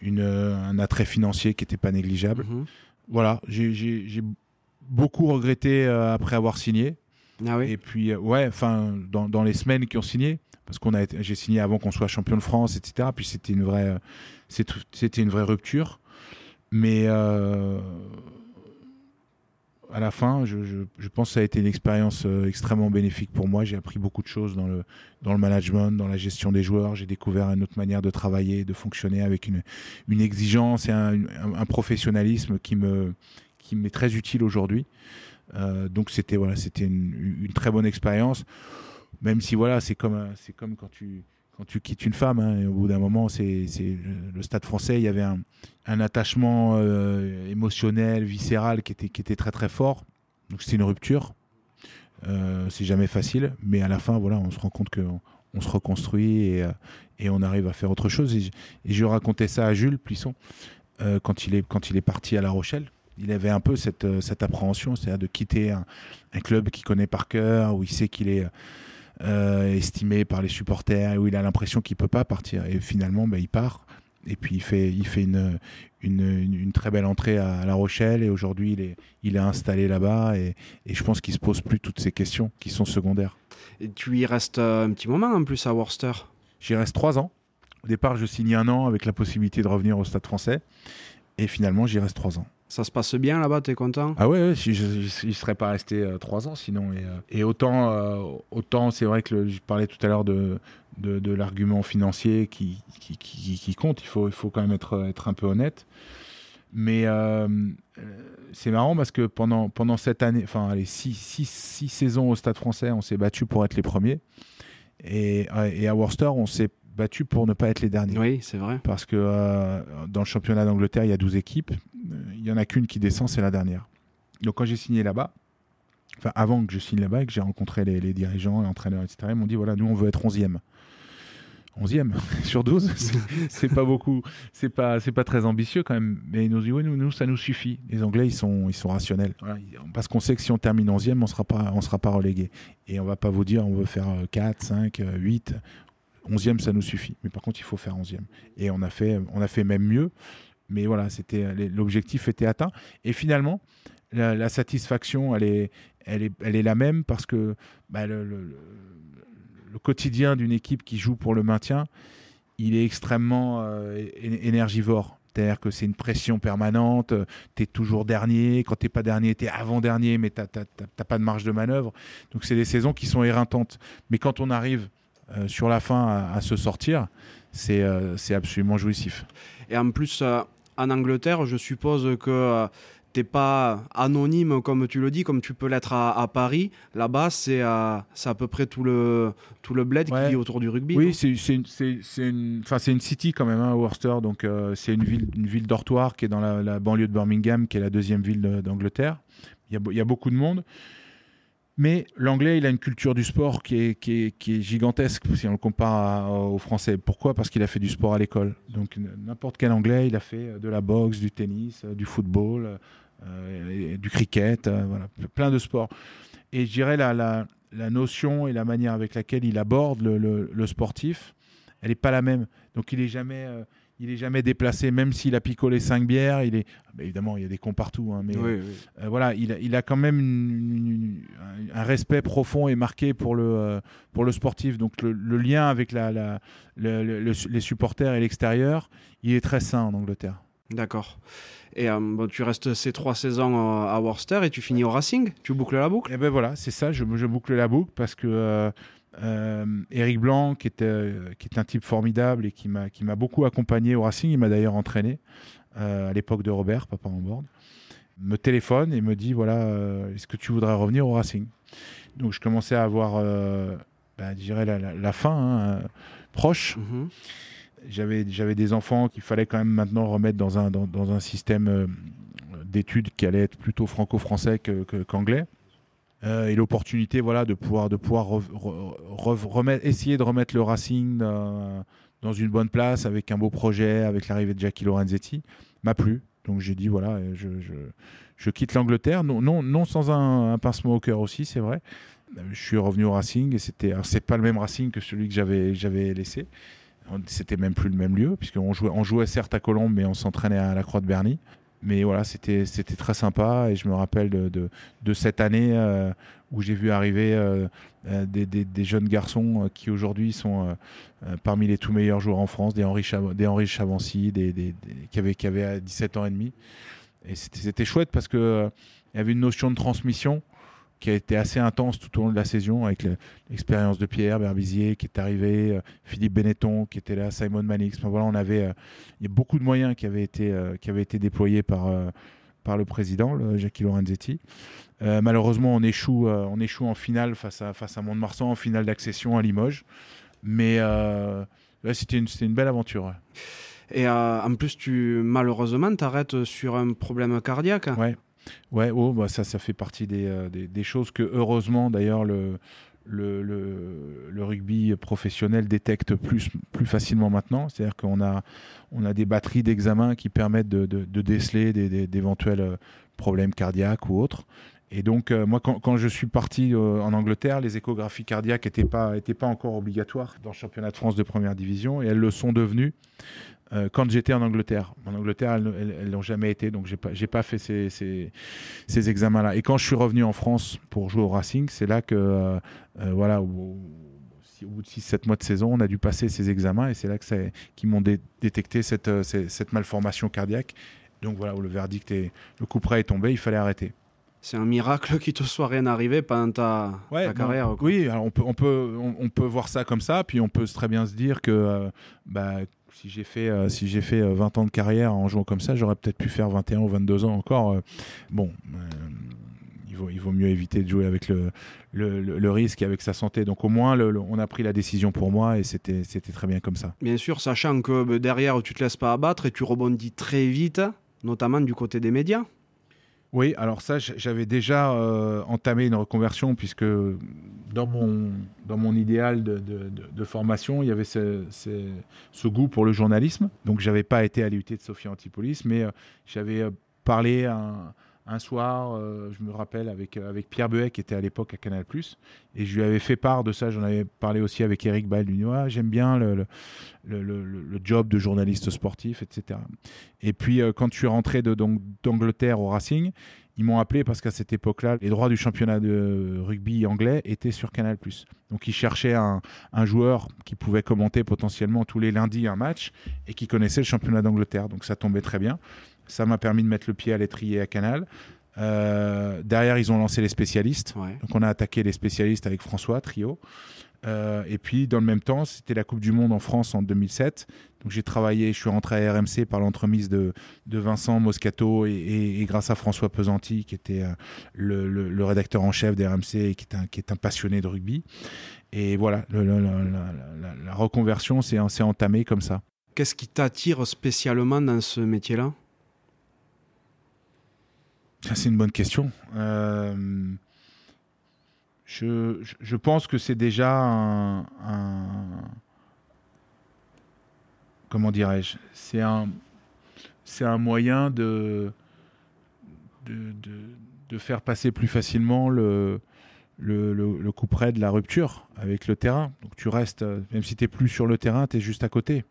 une, un attrait financier qui n'était pas négligeable. Mm-hmm. Voilà, j'ai beaucoup regretté après avoir signé. Ah oui. Et puis, ouais, enfin, dans, dans, les semaines qui ont signé, parce qu'on a j'ai signé avant qu'on soit champion de France, etc. Puis c'était une vraie, c'était une vraie rupture. Mais euh, à la fin, je, pense que ça a été une expérience euh, extrêmement bénéfique pour moi. J'ai appris beaucoup de choses dans le, dans le management, dans la gestion des joueurs. J'ai découvert une autre manière de travailler, de fonctionner avec une, une exigence et un, un, professionnalisme qui me qui m'est très utile aujourd'hui. Euh, donc c'était voilà, c'était une, une, très bonne expérience même si voilà, c'est comme, c'est comme quand tu, quand tu quittes une femme, hein, au bout d'un moment, c'est, le stade français, il y avait un, attachement euh, émotionnel, viscéral qui était, qui était très très fort. Donc c'était une rupture. Euh, c'est jamais facile, mais à la fin, voilà, on se rend compte qu'on on se reconstruit et, euh, et, on arrive à faire autre chose. Et, je racontais ça à Jules Plisson euh, quand, il est, quand il est parti à La Rochelle. Il avait un peu cette, cette appréhension, c'est-à-dire de quitter un club qu'il connaît par cœur, où il sait qu'il est euh, estimé par les supporters, où il a l'impression qu'il peut pas partir. Et finalement, ben, il part. Et puis il fait, il fait une, une, une, très belle entrée à La Rochelle. Et aujourd'hui, il est, il est installé là-bas. Et, et, je pense qu'il se pose plus toutes ces questions qui sont secondaires. Et tu y restes euh, un petit moment en plus à Worcester? J'y reste trois ans. Au départ, je signe un an avec la possibilité de revenir au Stade français. Et finalement, j'y reste trois ans. Ça se passe bien là-bas, t'es content? Ah ouais, si je serais pas resté euh, trois ans sinon. Et, euh, autant, euh, autant c'est vrai que je parlais tout à l'heure de, de, l'argument financier qui, qui, compte, il faut, il faut quand même être, être un peu honnête. Mais c'est marrant parce que pendant, pendant cette année, enfin, les six, six, six saisons au Stade français, on s'est battu pour être les premiers. Et, et à Worcester, on s'est battu pour ne pas être les derniers. Oui, c'est vrai. Parce que euh, dans le championnat d'Angleterre, il y a 12 équipes. Il n'y en a qu'une qui descend, c'est la dernière. Donc quand j'ai signé là-bas, enfin avant que je signe là-bas et que j'ai rencontré les, dirigeants, les entraîneurs, etc., ils m'ont dit voilà, nous on veut être 11e. 11e sur 12, c'est pas beaucoup, c'est pas, c'est pas très ambitieux quand même. Mais ils nous disent oui, nous, nous, ça nous suffit. Les Anglais, ils sont, ils sont rationnels. parce qu'on sait que si on termine 11e, on sera pas, on sera pas relégué. Et on va pas vous dire on veut faire 4, 5, 8. 11e, ça nous suffit. Mais par contre, il faut faire 11e. Et on a fait, on a fait même mieux. Mais voilà, c'était l'objectif était atteint. Et finalement, la, satisfaction, elle est, elle, est, elle est la même parce que bah, le, quotidien d'une équipe qui joue pour le maintien, il est extrêmement euh, énergivore. C'est-à-dire que c'est une pression permanente, tu es toujours dernier, quand tu pas dernier, tu es avant-dernier, mais tu n'as pas de marge de manœuvre. Donc c'est des saisons qui sont éreintantes. Mais quand on arrive euh, sur la fin à, se sortir, euh, c'est absolument jouissif. Et en plus, euh, en Angleterre, je suppose que t'es pas anonyme comme tu le dis, comme tu peux l'être à, Paris. Là-bas, c'est à, à peu près tout le, tout le bled qui est autour du rugby. Oui, c'est une, une, une city quand même, hein, Worcester. Donc c'est une ville, une ville dortoir qui est dans la, banlieue de Birmingham, qui est la deuxième ville d'Angleterre. Il y, a, y a beaucoup de monde. Mais l'anglais, il a une culture du sport qui est, gigantesque si on le compare au français. Pourquoi? Parce qu'il a fait du sport à l'école. Donc n'importe quel anglais, il a fait de la boxe, du tennis, euh, du football, euh, du cricket, euh, voilà, plein de sports. Et je dirais la, notion et la manière avec laquelle il aborde le, sportif, elle n'est pas la même. Donc il est jamais... Euh, il est jamais déplacé, même s'il a picolé cinq bières. Il est, ah, bah, évidemment, il y a des cons partout, hein, mais euh, voilà, il a, il a, quand même un respect profond et marqué pour le, euh, pour le sportif. Donc le, lien avec la, la les supporters et l'extérieur, il est très sain en Angleterre. D'accord. Et euh, bon, tu restes ces trois saisons à Worcester et tu finis au Racing Tu boucles la boucle Et eh ben voilà, c'est ça, je, je, boucle la boucle parce que euh, Eric Blanc, qui est, euh, qui est un type formidable et qui m'a, beaucoup accompagné au Racing, il m'a d'ailleurs entraîné euh, à l'époque de Robert, papa en board, me téléphone et me dit voilà, est-ce que tu voudrais revenir au Racing? Donc je commençais à avoir, bah, je dirais, la, la, fin, hein, proche. Mhm. J'avais j'avais des enfants qu'il fallait quand même maintenant remettre dans un dans, dans un système euh, d'études qui allait être plutôt franco-français qu'anglais. Euh, et l'opportunité voilà de pouvoir essayer de remettre le Racing dans, une bonne place avec un beau projet avec l'arrivée de Jackie Lorenzetti. M'a plu. Donc j'ai dit voilà euh, je, quitte l'Angleterre. Non, non, non sans un, un pincement au cœur aussi c'est vrai. Euh, je suis revenu au Racing et c'était c'est pas le même Racing que celui que j'avais j'avais laissé. C'était même plus le même lieu puisqu'on jouait jouait certes à Colombes mais on s'entraînait à la Croix de Berny mais voilà c'était très sympa et je me rappelle de, de, cette année euh, où j'ai vu arriver euh, euh, des, des- jeunes garçons qui aujourd'hui sont parmi les tout meilleurs joueurs en France, des Henri, des Henri Chavancy, des, des- qui, avaient, qui avaient euh, 17 ans et demi. Et c'était chouette parce que euh, il y avait une notion de transmission qui a été assez intense tout au long de la saison avec le- l'expérience de Pierre Berbizier qui est arrivé, euh, Philippe Benetton qui était là, Simon Manix. Enfin, voilà, on avait euh, il y a beaucoup de moyens qui avaient été, euh, qui avaient été déployés par, euh, par le président, le Jackie Lorenzetti. Malheureusement, on échoue, on échoue en finale face à, face à Mont-de-Marsan, en finale d'accession à Limoges. Mais ouais, c'était une, une belle aventure. ouais. Et euh, en plus, tu malheureusement t'arrêtes sur un problème cardiaque. Ouais, ouais oh, bah ça, ça fait partie des, euh, des, choses que, heureusement, d'ailleurs, le, le, le, rugby professionnel détecte plus, plus facilement maintenant. C'est-à-dire qu'on a, on a des batteries d'examens qui permettent de, de, de déceler d'éventuels euh, problèmes cardiaques ou autres. Et donc, euh, moi, quand, quand je suis parti en Angleterre, les échographies cardiaques n'étaient pas, étaient pas encore obligatoires dans le championnat de France de première division et elles le sont devenues euh, quand j'étais en Angleterre. En Angleterre, elles l'ont jamais été, donc j'ai pas, pas fait ces, ces, ces examens-là. Et quand je suis revenu en France pour jouer au Racing, c'est là que, euh, euh, voilà, au, bout de 6-7 mois de saison, on a dû passer ces examens et c'est là qu'ils m'ont dé- détecté cette, cette, cette malformation cardiaque. Donc voilà, où le verdict est, le coup près est tombé, il fallait arrêter. C'est un miracle qu'il te soit rien arrivé pendant ta, ta carrière. quoi. Oui, alors on peut, on, peut, on, on peut voir ça comme ça, puis on peut très bien se dire que euh, bah, si j'ai fait, euh, si j'ai fait euh, 20 ans de carrière en jouant comme ça, j'aurais peut-être pu faire 21 ou 22 ans encore. euh. bon, euh, il, vaut, il vaut mieux éviter de jouer avec le, le, le- le risque et avec sa santé. Donc au moins, on a pris la décision pour moi et c'était c'était très bien comme ça. Bien sûr, sachant que bah, derrière, tu te laisses pas abattre et tu rebondis très vite, notamment du côté des médias. Oui, alors ça, j'avais déjà euh, entamé une reconversion puisque dans mon, dans mon idéal de, de- formation, il y avait ce, ce- goût pour le journalisme. Donc, j'avais pas été à l'IUT de Sophia Antipolis, mais euh, j'avais euh, parlé un, un soir, euh, je me rappelle, avec, avec Pierre Behet qui était à l'époque à Canal+, et je lui avais fait part de ça. J'en avais parlé aussi avec Eric Ouais, j'aime bien le, le, le, job de journaliste sportif, etc. Et puis, quand je suis rentré d'Angleterre au Racing, ils m'ont appelé parce qu'à cette époque-là, les droits du championnat de rugby anglais étaient sur Canal+. Donc ils cherchaient un, un joueur qui pouvait commenter potentiellement tous les lundis un match et qui connaissait le championnat d'Angleterre. Donc ça tombait très bien. Ça m'a permis de mettre le pied à l'étrier à Canal. Euh, derrière, ils ont lancé les spécialistes. Ouais. Donc on a attaqué les spécialistes avec François Trio. Euh, et puis dans le même temps, c'était la Coupe du Monde en France en 2007. Donc j'ai travaillé, je suis rentré à RMC par l'entremise de, de Vincent Moscato et, et- et grâce à François Pesanti qui était euh, le, le- le rédacteur en chef d'RMC et qui est, un, qui est un passionné de rugby. Et voilà, le- la, la- la- la reconversion s'est entamée comme ça. Qu'est-ce qui t'attire spécialement dans ce métier-là? C'est une bonne question. Euh, je, je- pense que c'est déjà un, comment dirais-je C'est un, c'est un moyen de, de, de, faire passer plus facilement le, le, le, coup près de la rupture avec le terrain. Donc tu restes, même si tu n'es plus sur le terrain, tu es juste à côté.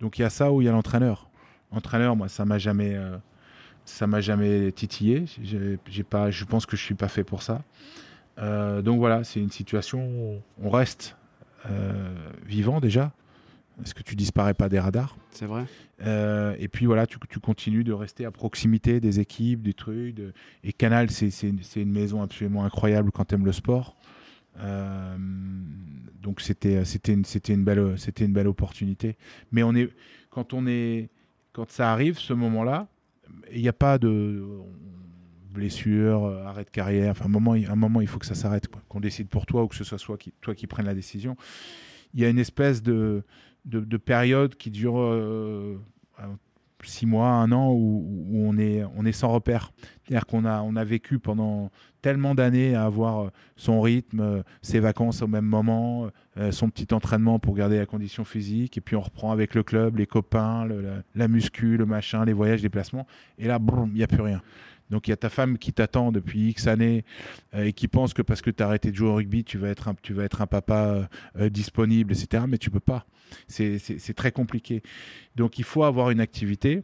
Donc il y a ça où il y a l'entraîneur. L'entraîneur, moi, ça m'a jamais... euh, ça m'a jamais titillé. J'ai pas, je pense que je suis pas fait pour ça. Euh, donc voilà, c'est une situation où on reste euh, vivant déjà, parce que tu disparais pas des radars? C'est vrai Euh, et puis voilà, tu, tu continues de rester à proximité des équipes, des trucs. de- Et Canal, c'est une, maison absolument incroyable quand tu aimes le sport. Euh, donc c'était c'était une c'était une belle c'était une belle opportunité. Mais on est quand on est quand ça arrive ce moment-là, il n'y a pas de blessure, euh, arrêt de carrière. Enfin, un moment, un moment, il faut que ça s'arrête. Qu'on décide pour toi ou que ce soit qui, toi qui prennes la décision. il y a une espèce de, de, période qui dure six mois, un an où, on, est, on est sans repère. C'est-à-dire qu'on a, on a vécu pendant tellement d'années à avoir euh, son rythme, euh, ses vacances au même moment, euh, son petit entraînement pour garder la condition physique, et puis on reprend avec le club, les copains, la, muscu, le machin, les voyages, les placements, et là, il n'y a plus rien. Donc il y a ta femme qui t'attend depuis X années et qui pense que parce que tu as arrêté de jouer au rugby, tu vas être un, tu vas être un papa disponible, etc. Mais tu peux pas. C'est très compliqué. Donc il faut avoir une activité.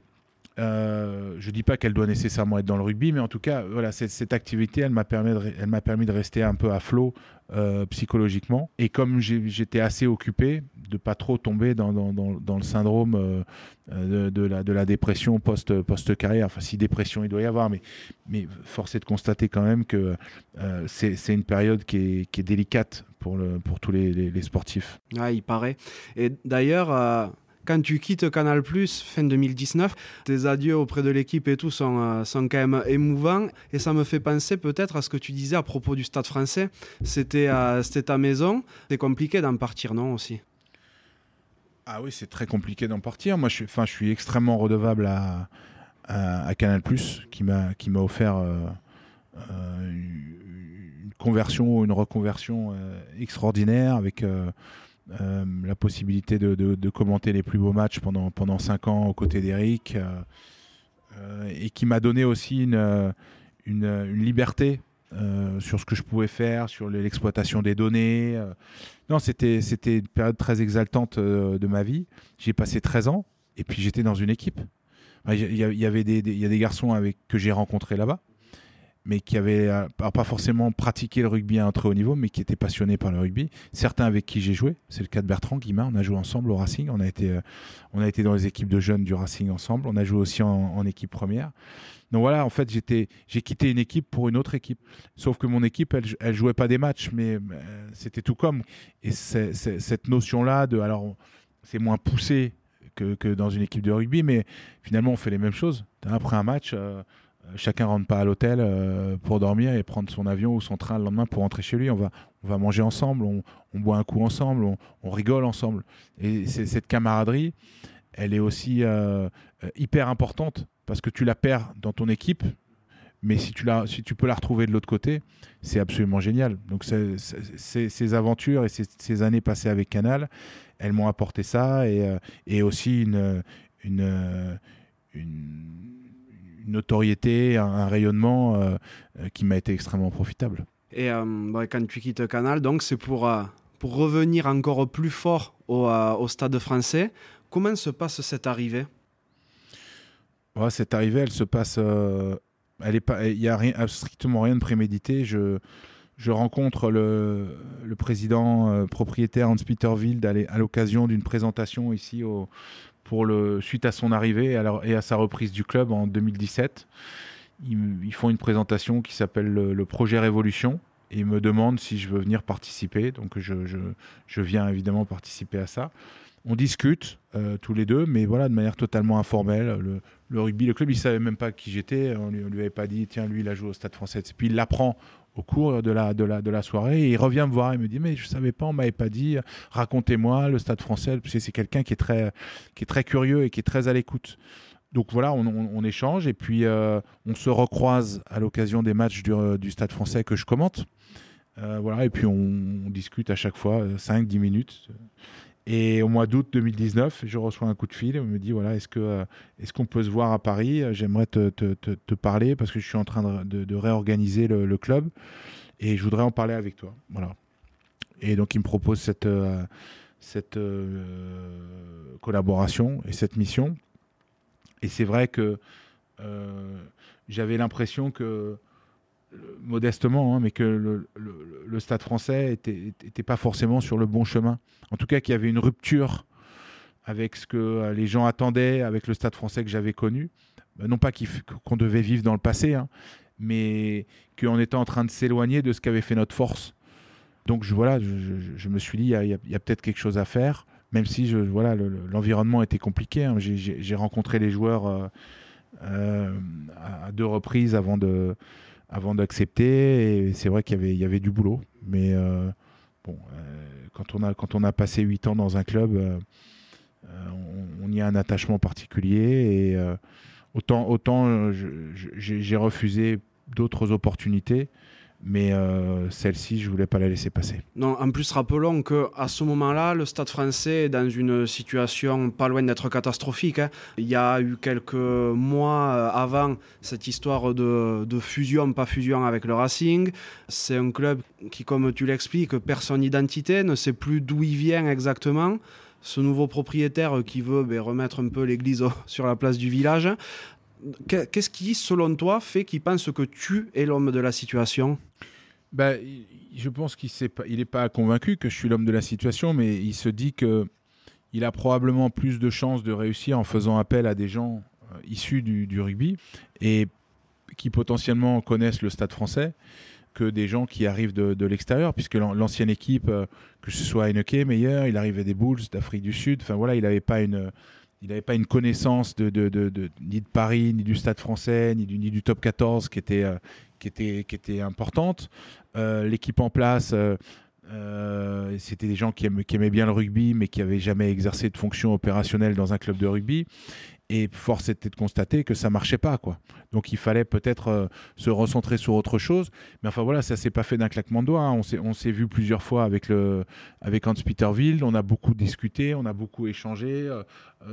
Euh, je dis pas qu'elle doit nécessairement être dans le rugby, mais en tout cas, voilà, cette, activité, elle m'a permis, de, rester un peu à flot euh, psychologiquement. Et comme j'étais assez occupé, de pas trop tomber dans, le syndrome euh, de, la, dépression post, post carrière. Enfin, si dépression il doit y avoir, mais, mais force est de constater quand même que c'est une période qui est, délicate pour tous les, les, sportifs. Ah, il paraît. Et d'ailleurs, quand tu quittes Canal fin 2019, tes adieux auprès de l'équipe et tout sont, euh, sont quand même émouvants. Et ça me fait penser peut-être à ce que tu disais à propos du stade français. C'était euh, ta maison. C'est compliqué d'en partir, non aussi? Ah oui, c'est très compliqué d'en partir. Moi, je suis, je suis extrêmement redevable à, à, Canal qui m'a offert. Euh, une conversion, une reconversion extraordinaire avec euh, la possibilité de, commenter les plus beaux matchs pendant, pendant cinq ans aux côtés d'Eric, euh, euh, et qui m'a donné aussi une, une, liberté sur ce que je pouvais faire, sur l'exploitation des données. Non, c'était une période très exaltante de ma vie. J'ai passé 13 ans, et puis j'étais dans une équipe. Il y, avait des, il y a des garçons avec, que j'ai rencontrés là-bas mais qui avaient euh, pas forcément pratiqué le rugby à un très haut niveau, mais qui étaient passionnés par le rugby. Certains avec qui j'ai joué, c'est le cas de Bertrand Guimard, on a joué ensemble au Racing, on a été, euh, on a été dans les équipes de jeunes du Racing ensemble, on a joué aussi en, équipe première. Donc voilà, en fait, j'étais, j'ai quitté une équipe pour une autre équipe. Sauf que mon équipe, elle, elle jouait pas des matchs, mais euh, c'était tout comme. Et cette notion-là de, alors, c'est moins poussé que, que, dans une équipe de rugby, mais finalement, on fait les mêmes choses. Après un match, chacun rentre pas à l'hôtel euh, pour dormir et prendre son avion ou son train le lendemain pour rentrer chez lui. On va, on va manger ensemble, on, boit un coup ensemble, on, rigole ensemble. Et cette camaraderie, elle est aussi euh, hyper importante parce que tu la perds dans ton équipe, mais si tu, la, si tu peux la retrouver de l'autre côté, c'est absolument génial. Donc ces aventures et ces, années passées avec Canal, elles m'ont apporté ça et, et aussi une, une, une une notoriété, un, rayonnement euh, euh, qui m'a été extrêmement profitable. Et euh, bah, quand tu quittes Canal, donc c'est pour, pour revenir encore plus fort au, au, stade français. Comment se passe cette arrivée? Cette arrivée, elle se passe. elle est pas, il n'y a rien, strictement rien de prémédité. Je, je rencontre le, le président propriétaire Hans Peter Wild à l'occasion d'une présentation ici au, suite à son arrivée et à, sa reprise du club en 2017. Ils, font une présentation qui s'appelle le, projet Révolution et me demandent si je veux venir participer. Donc je, viens évidemment participer à ça. On discute euh, tous les deux, mais voilà, de manière totalement informelle. Le, rugby, le club, il savait même pas qui j'étais. On lui, lui avait pas dit, tiens, lui, il a joué au Stade Français. Et puis il l'apprend au cours de la, de, la, de la soirée. Il revient me voir et me dit Mais je savais pas, on m'avait pas dit, racontez-moi le stade français. Parce que c'est quelqu'un qui, est très, qui est très curieux et qui est très à l'écoute. Donc voilà, on, échange et puis euh, on se recroise à l'occasion des matchs du, euh, du, stade français que je commente. Euh, voilà, et puis on, discute à chaque fois 5-10 minutes. Et au mois d'août 2019, je reçois un coup de fil on me dit voilà, est-ce que euh, est-ce qu'on peut se voir à Paris? J'aimerais te, te, te, parler parce que je suis en train de, de, réorganiser le, le, club et je voudrais en parler avec toi. Voilà. Et donc il me propose cette euh, cette euh, collaboration et cette mission. Et c'est vrai que j'avais l'impression que modestement, hein, mais que le, stade français était, pas forcément sur le bon chemin. En tout cas, qu'il y avait une rupture avec ce que euh, les gens attendaient, avec le stade français que j'avais connu. Euh, non pas qu'on devait vivre dans le passé, hein, mais qu'on était en train de s'éloigner de ce qu'avait fait notre force. Donc je, voilà, je, me suis dit, il y a, peut-être quelque chose à faire, même si je, voilà, l'environnement était compliqué. Hein. J'ai rencontré les joueurs euh, à deux reprises avant de avant d'accepter. Et c'est vrai qu'il y avait, du boulot. Mais euh, bon, euh, quand, on a, quand on a passé 8 ans dans un club, on, y a un attachement particulier. Et autant, autant j'ai refusé d'autres opportunités mais euh, celle-ci, je voulais pas la laisser passer. Non, en plus, rappelons que à ce moment-là, le Stade Français est dans une situation pas loin d'être catastrophique. Hein. Il y a eu quelques mois euh, avant cette histoire de, fusion, pas fusion avec le Racing. C'est un club qui, comme tu l'expliques, perd son identité, ne sait plus d'où il vient exactement ce nouveau propriétaire qui veut ben, remettre un peu l'église sur la place du village. Qu'est-ce qui, selon toi, fait qu'il pense que tu es l'homme de la situation? Ben, Je pense qu'il n'est pas convaincu que je suis l'homme de la situation, mais il se dit que il a probablement plus de chances de réussir en faisant appel à des gens euh, issus du, rugby et qui potentiellement connaissent le stade français que des gens qui arrivent de, l'extérieur, puisque l'ancienne équipe, euh, que ce soit Heineken, Meilleur, il arrivait des Bulls d'Afrique du Sud, enfin voilà, il n'avait pas une il n'avait pas une connaissance ni de Paris, ni du Stade français, ni du, top 14 qui était, euh, qui était, importante. Euh, l'équipe en place, euh, c'était des gens qui, aimaient bien le rugby, mais qui n'avaient jamais exercé de fonction opérationnelle dans un club de rugby. Et force était de constater que ça marchait pas, quoi. Donc il fallait peut-être euh, se recentrer sur autre chose. Mais enfin voilà, ça s'est pas fait d'un claquement de doigts. Hein. On s'est vu plusieurs fois avec le avec Hans. On a beaucoup discuté, on a beaucoup échangé euh,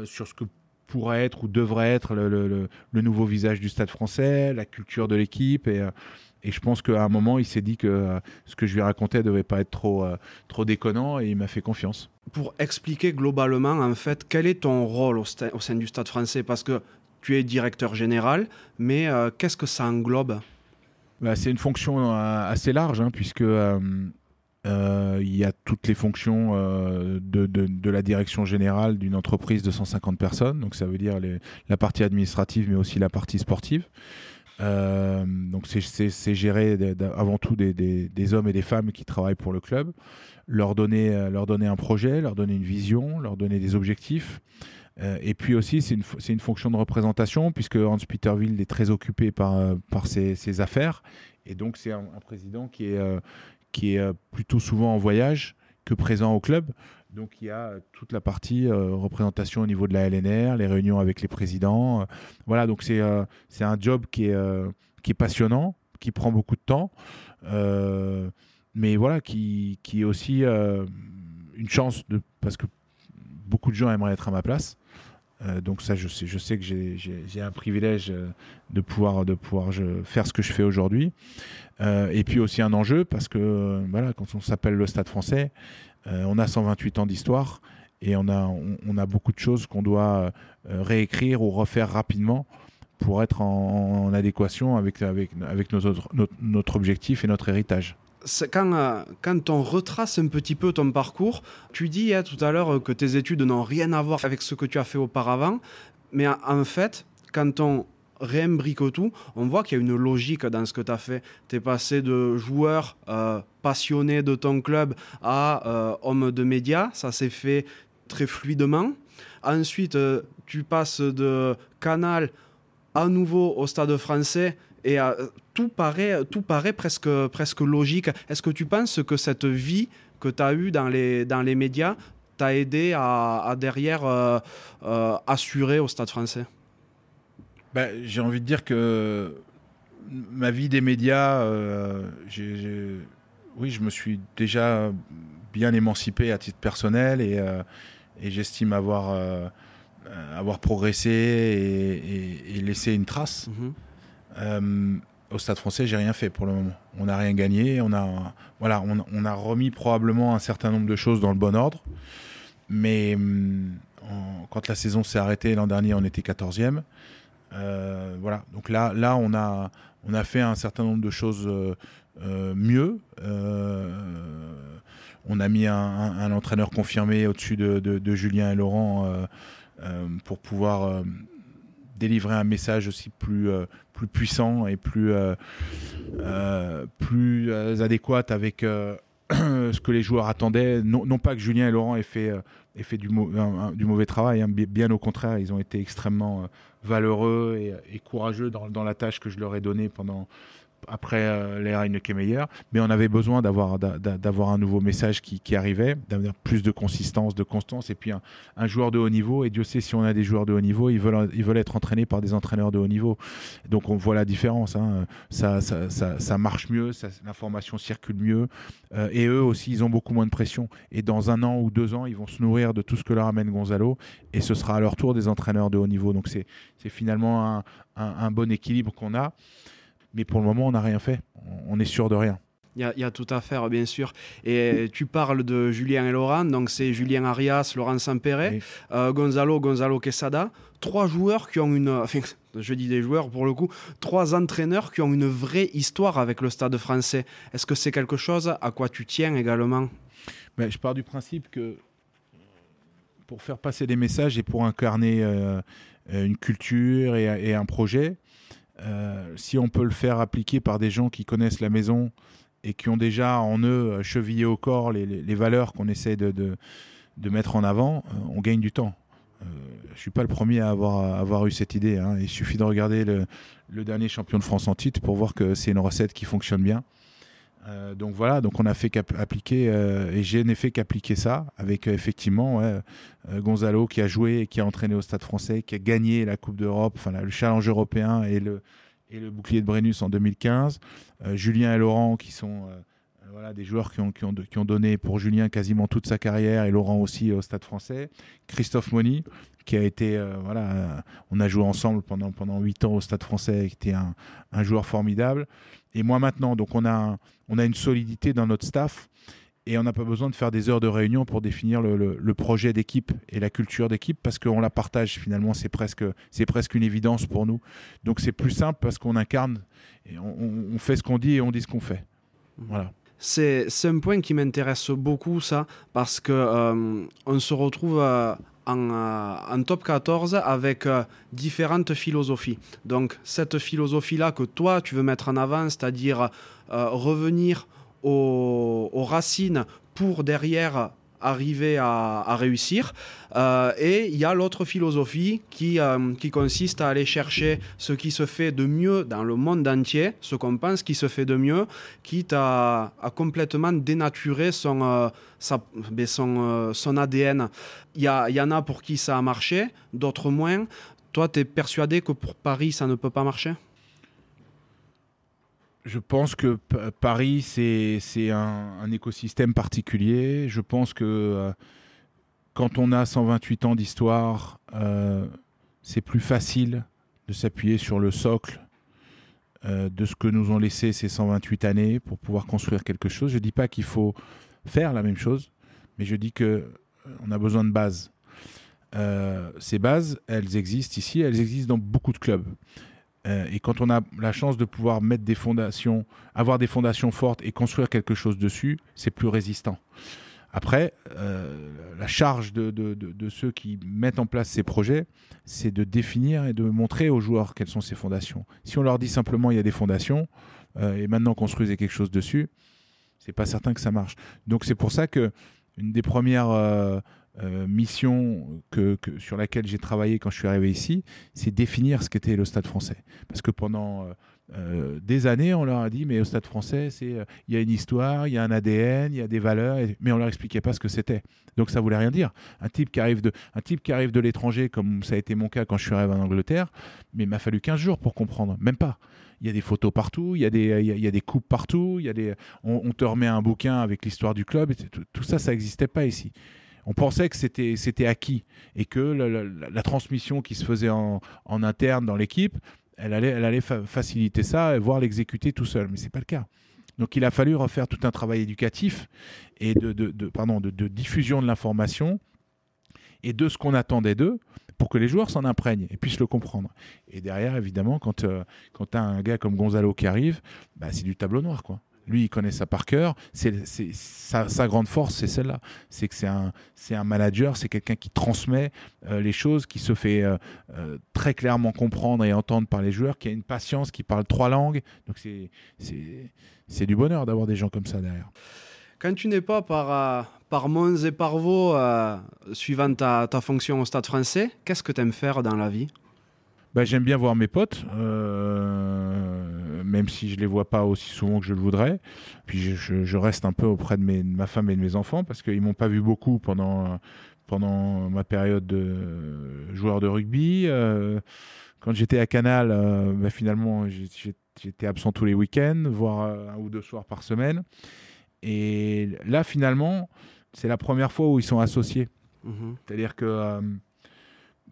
sur ce que pourrait être ou devrait être le, le, le, nouveau visage du Stade Français, la culture de l'équipe. Et et je pense qu'à un moment, il s'est dit que euh, ce que je lui racontais ne devait pas être trop, euh, trop déconnant et il m'a fait confiance. Pour expliquer globalement, en fait, quel est ton rôle au, sein du Stade français? Parce que tu es directeur général, mais euh, qu'est-ce que ça englobe? Bah, C'est une fonction assez large, hein, puisque il y a toutes les fonctions de, de, de, la direction générale d'une entreprise de 150 personnes. Donc ça veut dire la partie administrative, mais aussi la partie sportive. Euh, donc c'est gérer avant tout des, des, hommes et des femmes qui travaillent pour le club, leur donner, euh, leur donner un projet, leur donner une vision, leur donner des objectifs. Euh, et puis aussi, c'est une, une, fonction de représentation, puisque Hans Peterville est très occupé par, par ses affaires. Et donc, c'est un, président qui est, qui est plutôt souvent en voyage que présent au club. Donc il y a toute la partie euh, représentation au niveau de la LNR, les réunions avec les présidents. Euh, voilà, donc c'est euh, c'est un job qui est, qui est passionnant, qui prend beaucoup de temps, mais voilà, qui, qui est aussi une chance, de, parce que beaucoup de gens aimeraient être à ma place. Donc ça, je sais, je sais que j'ai un privilège de pouvoir, de pouvoir faire ce que je fais aujourd'hui. et puis aussi un enjeu, parce que voilà, quand on s'appelle le Stade français, euh, on a 128 ans d'histoire et on a, on, a beaucoup de choses qu'on doit euh, réécrire ou refaire rapidement pour être en, adéquation avec, avec, avec notre, notre, objectif et notre héritage. Quand, euh, quand, on retrace un petit peu ton parcours, tu dis hein, tout à l'heure que tes études n'ont rien à voir avec ce que tu as fait auparavant, mais en fait, quand on réimbrique tout, on voit qu'il y a une logique dans ce que tu as fait. Tu es passé de joueur euh, passionné de ton club à euh, homme de médias, ça s'est fait très fluidement. Ensuite, euh, tu passes de Canal à nouveau au Stade français et tout, paraît, tout paraît presque, presque logique. Est-ce que tu penses que cette vie que tu as eue dans les, dans les médias t'a aidé à, à derrière assurer au Stade français? Bah, j'ai envie de dire que ma vie des médias, euh, oui, je me suis déjà bien émancipé à titre personnel et, euh, j'estime avoir, euh, avoir progressé et, laissé une trace. Mhm. au Stade français, j'ai rien fait pour le moment. On n'a rien gagné. On a, voilà, on, a remis probablement un certain nombre de choses dans le bon ordre. Mais quand la saison s'est arrêtée l'an dernier, on était 14e. Euh, voilà. Donc là, là, on a, on a fait un certain nombre de choses euh, euh, mieux. on a mis un, entraîneur confirmé au-dessus de, Julien et Laurent pour pouvoir délivrer un message aussi plus, plus puissant et plus, plus adéquat avec ce que les joueurs attendaient. Non, non, pas que Julien et Laurent aient fait, aient fait du, du mauvais travail, hein. bien au contraire, ils ont été extrêmement valeureux et, courageux dans, la tâche que je leur ai donnée pendant, après euh, l'ère Meyer, mais on avait besoin d'avoir d'avoir un nouveau message qui, arrivait, d'avoir plus de consistance, de constance, et puis un, joueur de haut niveau. Et Dieu sait si on a des joueurs de haut niveau, ils veulent ils veulent être entraînés par des entraîneurs de haut niveau. Donc on voit la différence. Hein. Ça, ça, marche mieux, l'information circule mieux, euh, et eux aussi ils ont beaucoup moins de pression. Et dans un an ou deux ans, ils vont se nourrir de tout ce que leur amène Gonzalo, et ce sera à leur tour des entraîneurs de haut niveau. Donc c'est finalement un, un bon équilibre qu'on a. Mais pour le moment, on n'a rien fait. On est sûr de rien. Il y, a, tout à faire, bien sûr. Et tu parles de Julien et Laurent, donc c'est Julien Arias, Laurent Sampere, euh, Gonzalo, Gonzalo Quesada. Trois joueurs qui ont une. Enfin, je dis des joueurs pour le coup, trois entraîneurs qui ont une vraie histoire avec le stade français. Est-ce que c'est quelque chose à quoi tu tiens également? Ben, Je pars du principe que pour faire passer des messages et pour incarner euh, une culture et un projet, euh, si on peut le faire appliquer par des gens qui connaissent la maison et qui ont déjà en eux euh, chevillé au corps les, valeurs qu'on essaie de, de, mettre en avant, euh, on gagne du temps. je suis pas le premier à avoir, avoir eu cette idée. Hein. Il suffit de regarder le, dernier champion de France en titre pour voir que c'est une recette qui fonctionne bien. Euh, donc voilà, donc on a fait qu'appliquer euh, et j'ai n'ai fait qu'appliquer ça avec euh, effectivement Gonzalo qui a joué et qui a entraîné au Stade Français, qui a gagné la Coupe d'Europe, enfin le challenge européen et le et le bouclier de Brennus en 2015, Julien et Laurent qui sont voilà, des joueurs qui ont, qui, ont, qui ont, donné pour Julien quasiment toute sa carrière et Laurent aussi au Stade français. Christophe Moni, qui a été, voilà, on a joué ensemble pendant, pendant 8 ans au Stade français, qui était un, un joueur formidable et moi maintenant. Donc on a, on a une solidité dans notre staff et on n'a pas besoin de faire des heures de réunion pour définir le, projet d'équipe et la culture d'équipe parce qu'on la partage finalement. C'est presque, presque une évidence pour nous. Donc c'est plus simple parce qu'on incarne et on, fait ce qu'on dit et on dit ce qu'on fait. Voilà. C'est, un point qui m'intéresse beaucoup, ça, parce que euh, on se retrouve euh, euh, en, top 14 avec différentes philosophies. Donc cette philosophie-là que toi tu veux mettre en avant, c'est-à-dire revenir aux, racines pour derrière arriver à, réussir. Euh, et il y a l'autre philosophie qui, euh, qui consiste à aller chercher ce qui se fait de mieux dans le monde entier, ce qu'on pense qui se fait de mieux, quitte à, complètement dénaturer son, euh, ben, son, son ADN. Il y, y en a pour qui ça a marché, d'autres moins. Toi, tu es persuadé que pour Paris, ça ne peut pas marcher? Je pense que Paris, c'est un, écosystème particulier. Je pense que euh, quand on a 128 ans d'histoire, euh, c'est plus facile de s'appuyer sur le socle euh, de ce que nous ont laissé ces 128 années pour pouvoir construire quelque chose. Je ne dis pas qu'il faut faire la même chose, mais je dis que on a besoin de bases. ces bases, elles existent ici, elles existent dans beaucoup de clubs. Euh, et quand on a la chance de pouvoir mettre des fondations, avoir des fondations fortes et construire quelque chose dessus, c'est plus résistant. Après, euh, la charge de, ceux qui mettent en place ces projets, c'est de définir et de montrer aux joueurs quelles sont ces fondations. Si on leur dit simplement il y a des fondations euh, et maintenant construisez quelque chose dessus, c'est pas certain que ça marche. Donc c'est pour ça que une des premières euh, mission que, sur laquelle j'ai travaillé quand je suis arrivé ici, c'est définir ce qu'était le Stade français. Parce que pendant euh, euh, des années, on leur a dit, mais au Stade français, il y a une histoire, il y a un ADN, il y a des valeurs, mais on leur expliquait pas ce que c'était. Donc ça voulait rien dire. Un type qui arrive de, un type qui arrive de l'étranger, comme ça a été mon cas quand je suis arrivé en Angleterre, mais il m'a fallu 15 jours pour comprendre, même pas il y a des photos partout, il y a des, il y a, des coupes partout, il y a des, on, te remet un bouquin avec l'histoire du club. Tout ça, ça n'existait pas ici on pensait que c'était acquis et que la, transmission qui se faisait en, interne dans l'équipe, elle allait elle allait faciliter ça et voir l'exécuter tout seul, mais c'est pas le cas. Donc il a fallu refaire tout un travail éducatif et de, de, pardon, de, diffusion de l'information et de ce qu'on attendait d'eux pour que les joueurs s'en imprègnent et puissent le comprendre. Et derrière, évidemment, quand, euh, quand tu as un gars comme Gonzalo qui arrive, bah, c'est du tableau noir. quoi. Lui, il connaît ça par cœur. C'est, sa, grande force, c'est celle-là. C'est que c'est un, c'est un manager, c'est quelqu'un qui transmet euh, les choses, qui se fait euh, euh, très clairement comprendre et entendre par les joueurs, qui a une patience, qui parle trois langues. Donc c'est, c'est, c'est du bonheur d'avoir des gens comme ça derrière. Quand tu n'es pas par, par Mons et par Vaux, suivant ta, ta fonction au Stade français, qu'est-ce que tu aimes faire dans la vie? Bah, J'aime bien voir mes potes. Euh même si je les vois pas aussi souvent que je le voudrais. Puis je, je reste un peu auprès de, mes, de, ma femme et de mes enfants parce qu'ils m'ont pas vu beaucoup pendant pendant ma période de joueur de rugby. Euh, quand j'étais à Canal, euh, bah, finalement, j'étais absent tous les week-ends, voire un ou deux soirs par semaine. Et là, finalement, c'est la première fois où ils sont associés. Mhm. C'est-à-dire que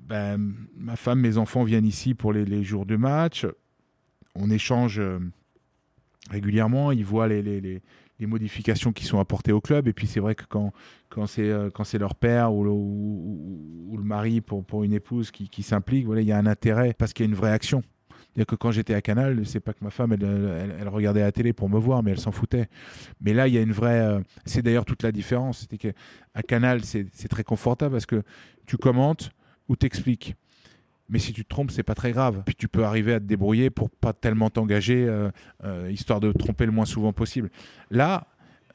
ben, ma femme, mes enfants viennent ici pour les, jours de match. On échange régulièrement. Ils voient les, modifications qui sont apportées au club. Et puis c'est vrai que quand, c'est euh, c'est leur père ou le, mari pour, une épouse qui, s'implique, voilà, il y a un intérêt parce qu'il y a une vraie action. C'est-à-dire que quand j'étais à Canal, c'est pas que ma femme, elle, elle, regardait la télé pour me voir, mais elle s'en foutait. Mais là, il y a une vraie. Euh, c'est d'ailleurs toute la différence. C'était qu'à Canal, c'est très confortable parce que tu commentes ou t'expliques. Mais si tu te trompes, c'est pas très grave. Puis tu peux arriver à te débrouiller pour pas tellement t'engager, euh, euh, histoire de te tromper le moins souvent possible. Là,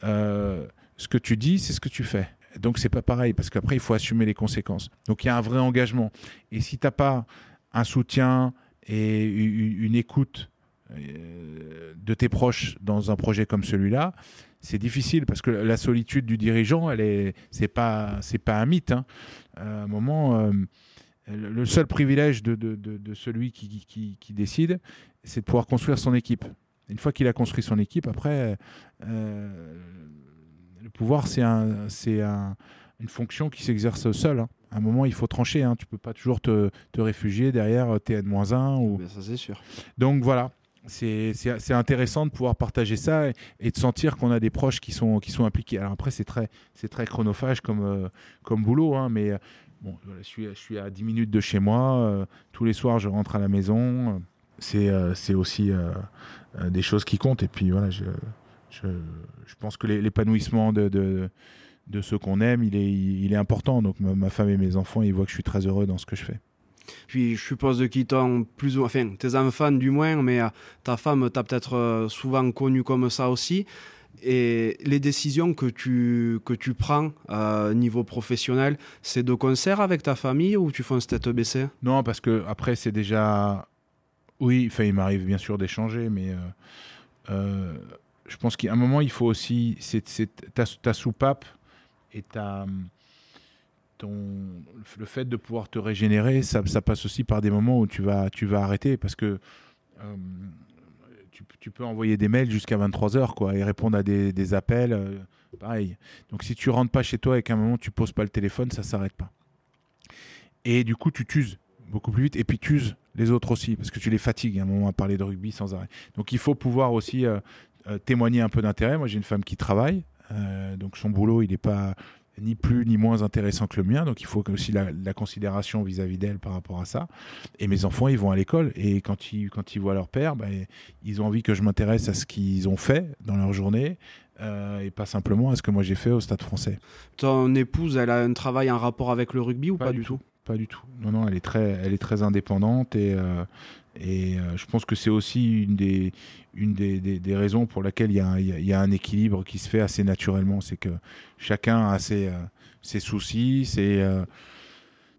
euh, ce que tu dis, c'est ce que tu fais. Donc c'est pas pareil parce qu'après il faut assumer les conséquences. Donc il y a un vrai engagement. Et si t'as pas un soutien et une écoute de tes proches dans un projet comme celui-là, c'est difficile parce que la solitude du dirigeant, elle est, c'est pas, c'est pas un mythe. Hein. À un moment, le seul privilège de, celui qui, décide, c'est de pouvoir construire son équipe. Une fois qu'il a construit son équipe, après, euh, le pouvoir, c'est un, une fonction qui s'exerce seul. Hein. À un moment, il faut trancher. Hein. Tu peux pas toujours te, réfugier derrière TN-1. Ou... ça, c'est sûr. Donc voilà, c'est intéressant de pouvoir partager ça et, de sentir qu'on a des proches qui sont, qui sont impliqués. Alors après, c'est très, très chronophage comme, euh, comme boulot, hein, mais Bon, je, suis, je suis à 10 minutes de chez moi. Euh, tous les soirs, je rentre à la maison. C'est euh, aussi euh, des choses qui comptent. Et puis voilà, je, je, je pense que l'épanouissement de, de, de ceux qu'on aime, il est, il est important. Donc ma, femme et mes enfants, ils voient que je suis très heureux dans ce que je fais. Puis je suppose qu'ils t'ont plus ou enfin tes enfants du moins, mais ta femme t'a peut-être souvent connu comme ça aussi. Et les décisions que tu, que tu prends à niveau professionnel, c'est de concert avec ta famille ou tu fonces tête baissée Non, parce que après, c'est déjà. Oui, il m'arrive bien sûr d'échanger, mais euh, euh, je pense qu'à un moment, il faut aussi. C'est ta, ta, soupape et ta. Ton, le fait de pouvoir te régénérer, ça, ça, passe aussi par des moments où tu vas, tu vas arrêter parce que. Tu, peux envoyer des mails jusqu'à 23h quoi, et répondre à des, appels. Euh, pareil. Donc si tu rentres pas chez toi et qu'à un moment tu poses pas le téléphone, ça s'arrête pas. Et du coup, tu t'uses beaucoup plus vite et puis tu uses les autres aussi parce que tu les fatigues à un moment à parler de rugby sans arrêt. Donc il faut pouvoir aussi euh, euh, témoigner un peu d'intérêt. Moi j'ai une femme qui travaille, donc son boulot il n'est pas ni plus ni moins intéressant que le mien. Donc il faut aussi la, la considération vis-à-vis d'elle par rapport à ça. Et mes enfants, ils vont à l'école. Et quand ils, quand ils voient leur père, ben, ils ont envie que je m'intéresse à ce qu'ils ont fait dans leur journée. Euh, et pas simplement à ce que moi j'ai fait au Stade français. Ton épouse, elle a un travail en rapport avec le rugby ou pas, du tout, Pas du tout. Non, non, elle est très, elle est très indépendante et, euh, et euh, je pense que c'est aussi une des, une des, des, raisons pour laquelle il y, a, y, a, un équilibre qui se fait assez naturellement. C'est que chacun a ses, euh, ses soucis, ses, euh,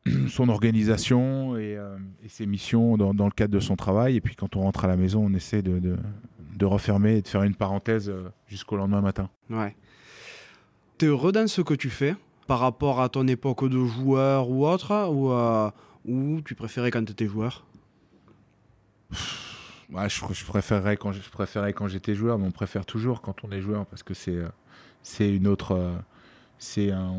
son organisation et, ses missions dans, le cadre de son travail. Et puis quand on rentre à la maison, on essaie de, de, de refermer et de faire une parenthèse jusqu'au lendemain matin. Ouais. Tu es heureux dans ce que tu fais par rapport à ton époque de joueur ou autre ou, ou tu préférais quand tu étais joueur? Je, préférerais quand préférais quand j'étais joueur, mais on préfère toujours quand on est joueur parce que c'est euh, une autre euh, c'est un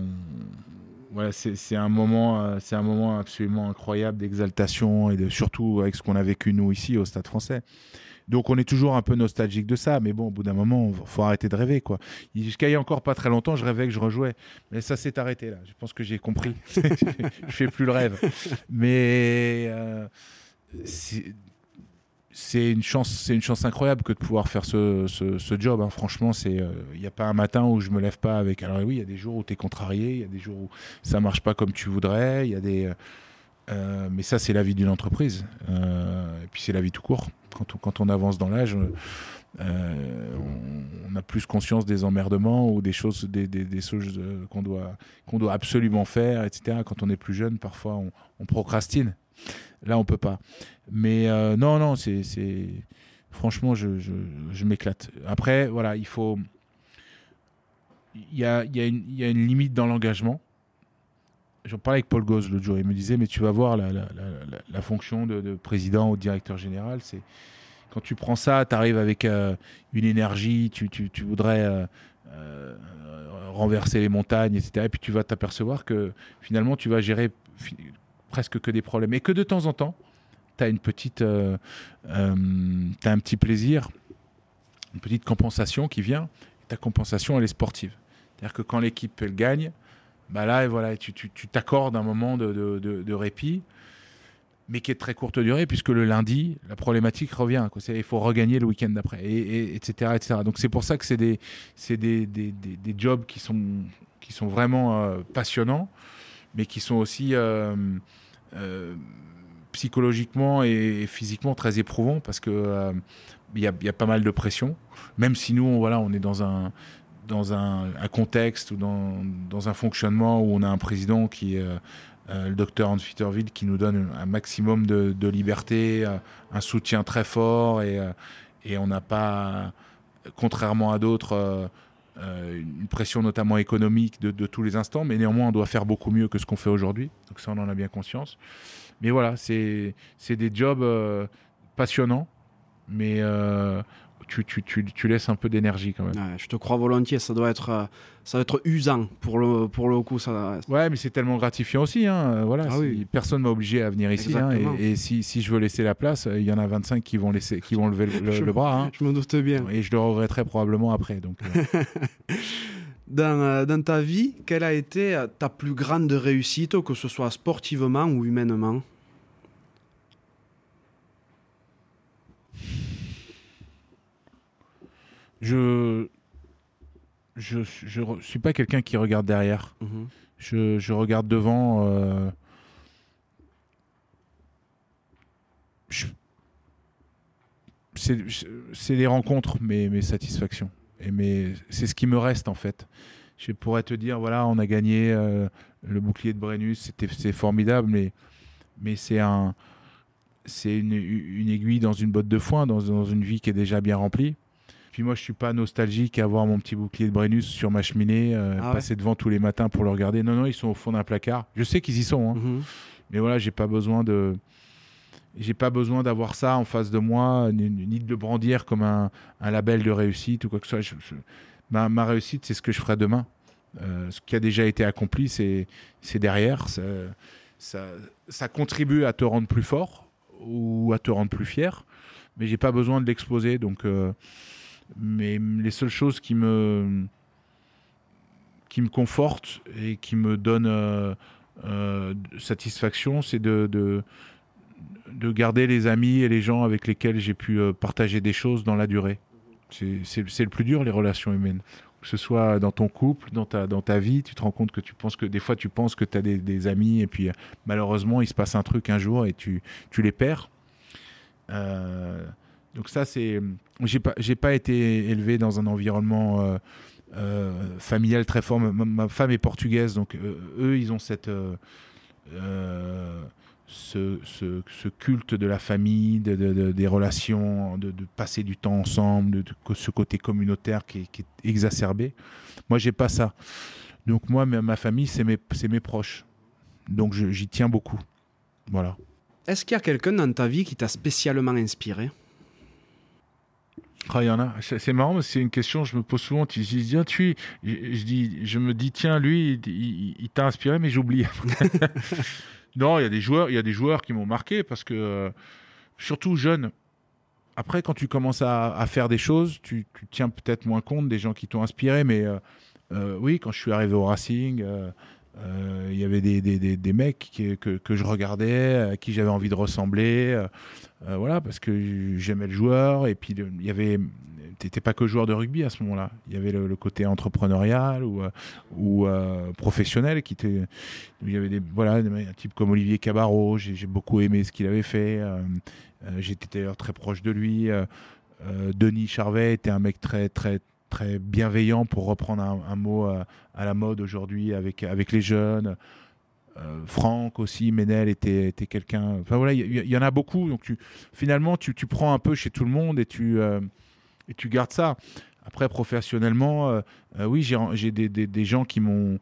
moment euh, c'est un moment absolument incroyable d'exaltation et surtout avec ce qu'on a vécu nous ici au Stade Français. Donc on est toujours un peu nostalgique de ça, mais bon, au bout d'un moment, il faut arrêter de rêver, quoi. Jusqu'à il y a encore pas très longtemps, je rêvais que je rejouais, mais ça s'est arrêté là. Je pense que j'ai compris. je fais plus le rêve, mais c'est une chance, c'est une chance incroyable que de pouvoir faire ce, ce, job. Hein. Franchement, c'est, il euh, n'y a pas un matin où je me lève pas avec. Alors oui, il y a des jours où tu es contrarié, il y a des jours où ça marche pas comme tu voudrais, il y a des. Euh, euh, mais ça, c'est la vie d'une entreprise. et puis c'est la vie tout court. Quand on, quand on avance dans l'âge, on, a plus conscience des emmerdements ou des choses, des, des, choses qu'on doit, qu'on doit absolument faire, etc. Quand on est plus jeune, parfois on procrastine. Là, on peut pas. Mais euh, non, non, c'est franchement, je, je, m'éclate. Après, voilà, il faut. Il y a, y, a y a une limite dans l'engagement. J'en parlais avec Paul Gauze l'autre jour. Il me disait, mais tu vas voir la, la, la, fonction de, de, président ou directeur général. C'est quand tu prends ça, tu arrives avec euh, une énergie, tu, tu, tu voudrais euh, renverser les montagnes, etc. Et puis tu vas t'apercevoir que finalement, tu vas gérer presque que des problèmes. Et que de temps en temps, tu as une petite. Euh, euh, un petit plaisir, une petite compensation qui vient. Ta compensation, elle est sportive. C'est-à-dire que quand l'équipe, elle gagne, bah là, voilà, tu t'accordes un moment de, de, répit, mais qui est de très courte durée, puisque le lundi, la problématique revient. Quoi. Il faut regagner le week-end d'après, et, et, etc., etc. Donc c'est pour ça que c'est des, des, des, des, des, jobs qui sont, qui sont vraiment euh, passionnants, mais qui sont aussi euh, euh, psychologiquement et physiquement très éprouvants, parce que euh, y, a, pas mal de pression, même si nous, on, voilà, on est dans un contexte ou dans, un fonctionnement où on a un président qui est le docteur Hans Fitterville qui nous donne un maximum de, liberté, un soutien très fort et on n'a pas, contrairement à d'autres, une pression notamment économique de, tous les instants, mais néanmoins on doit faire beaucoup mieux que ce qu'on fait aujourd'hui. Donc ça on en a bien conscience. Mais voilà, c'est des jobs passionnants, mais tu, tu, tu, tu, laisses un peu d'énergie quand même. Ouais, je te crois volontiers, ça doit être, ça doit être usant pour le, pour le coup. Ça... Ouais, mais c'est tellement gratifiant aussi. Hein. Voilà, ah, oui. Personne m'a obligé à venir ici. Hein, et, et si, si, je veux laisser la place, il y en a 25 qui vont, laisser, qui vont lever le, je, le bras. Hein. Je me doute bien. Et je le regretterai probablement après. Donc, euh... dans, euh, dans ta vie, quelle a été ta plus grande réussite, que ce soit sportivement ou humainement? Je je je suis pas quelqu'un qui regarde derrière. -hmm. je, je, regarde devant. Euh, c'est les rencontres, mes, mes satisfactions. Et mes, c'est ce qui me reste en fait. Je pourrais te dire, voilà, on a gagné euh, le bouclier de Brennus, c'était c'est formidable, mais, mais c'est un, c'est une, une, aiguille dans une botte de foin, dans, dans une vie qui est déjà bien remplie. Puis moi, je suis pas nostalgique à avoir mon petit bouclier de Brennus sur ma cheminée, euh, ah passer devant tous les matins pour le regarder. Non, non, ils sont au fond d'un placard. Je sais qu'ils y sont, hein. mm -hmm. mais voilà, j'ai pas besoin de, j'ai pas besoin d'avoir ça en face de moi, ni, ni, de le brandir comme un, un, label de réussite ou quoi que ce soit. Je, je, ma, ma, réussite, c'est ce que je ferai demain. Euh, ce qui a déjà été accompli, c'est derrière. Ça, ça, ça contribue à te rendre plus fort ou à te rendre plus fier, mais j'ai pas besoin de l'exposer. Donc euh, mais les seules choses qui me qui me confortent et qui me donnent euh, euh, satisfaction, c'est de, de, de garder les amis et les gens avec lesquels j'ai pu euh, partager des choses dans la durée. C'est le plus dur, les relations humaines. Que ce soit dans ton couple, dans ta, dans ta vie, tu te rends compte que tu penses que des fois tu penses que tu as des, des, amis et puis malheureusement il se passe un truc un jour et tu, tu les perds. Donc ça, c'est, j'ai pas, j'ai pas été élevé dans un environnement euh, euh, familial très fort. Ma, femme est portugaise, donc euh, eux, ils ont cette, ce, ce, culte de la famille, de, de, de des relations, de, passer du temps ensemble, de, ce côté communautaire qui est, exacerbé. Moi, j'ai pas ça. Donc moi, ma famille, c'est mes, mes proches. Donc j'y tiens beaucoup. Voilà. Est-ce qu'il y a quelqu'un dans ta vie qui t'a spécialement inspiré? Ah, il y en a. C'est marrant, c'est une question que je me pose souvent. Tu dis, tiens, tu, je, je, dis, je me dis, tiens, lui, il, il, il t'a inspiré, mais j'oublie. non, il y a des joueurs, il y a des joueurs qui m'ont marqué parce que, euh, surtout jeunes. Après, quand tu commences à, à faire des choses, tu, tu tiens peut-être moins compte des gens qui t'ont inspiré, mais euh, euh, oui, quand je suis arrivé au Racing, euh, euh, il y avait des, des, des, mecs que, que, je regardais, à qui j'avais envie de ressembler. Euh, euh, voilà, parce que j'aimais le joueur. Et puis, il y avait. T'étais pas que joueur de rugby à ce moment-là. Il y avait le, côté entrepreneurial ou, ou professionnel qui était. Il y avait des voilà un type comme Olivier Cabarro. J'ai beaucoup aimé ce qu'il avait fait. J'étais d'ailleurs très proche de lui. Denis Charvet était un mec très très très bienveillant pour reprendre un, mot à, à, la mode aujourd'hui avec avec les jeunes. Franck aussi, Ménel était, était quelqu'un. Enfin voilà, il y, en a beaucoup. Donc finalement, tu, tu, prends un peu chez tout le monde et tu, et tu gardes ça. Après, professionnellement, euh, euh, oui, j'ai des, gens qui m'ont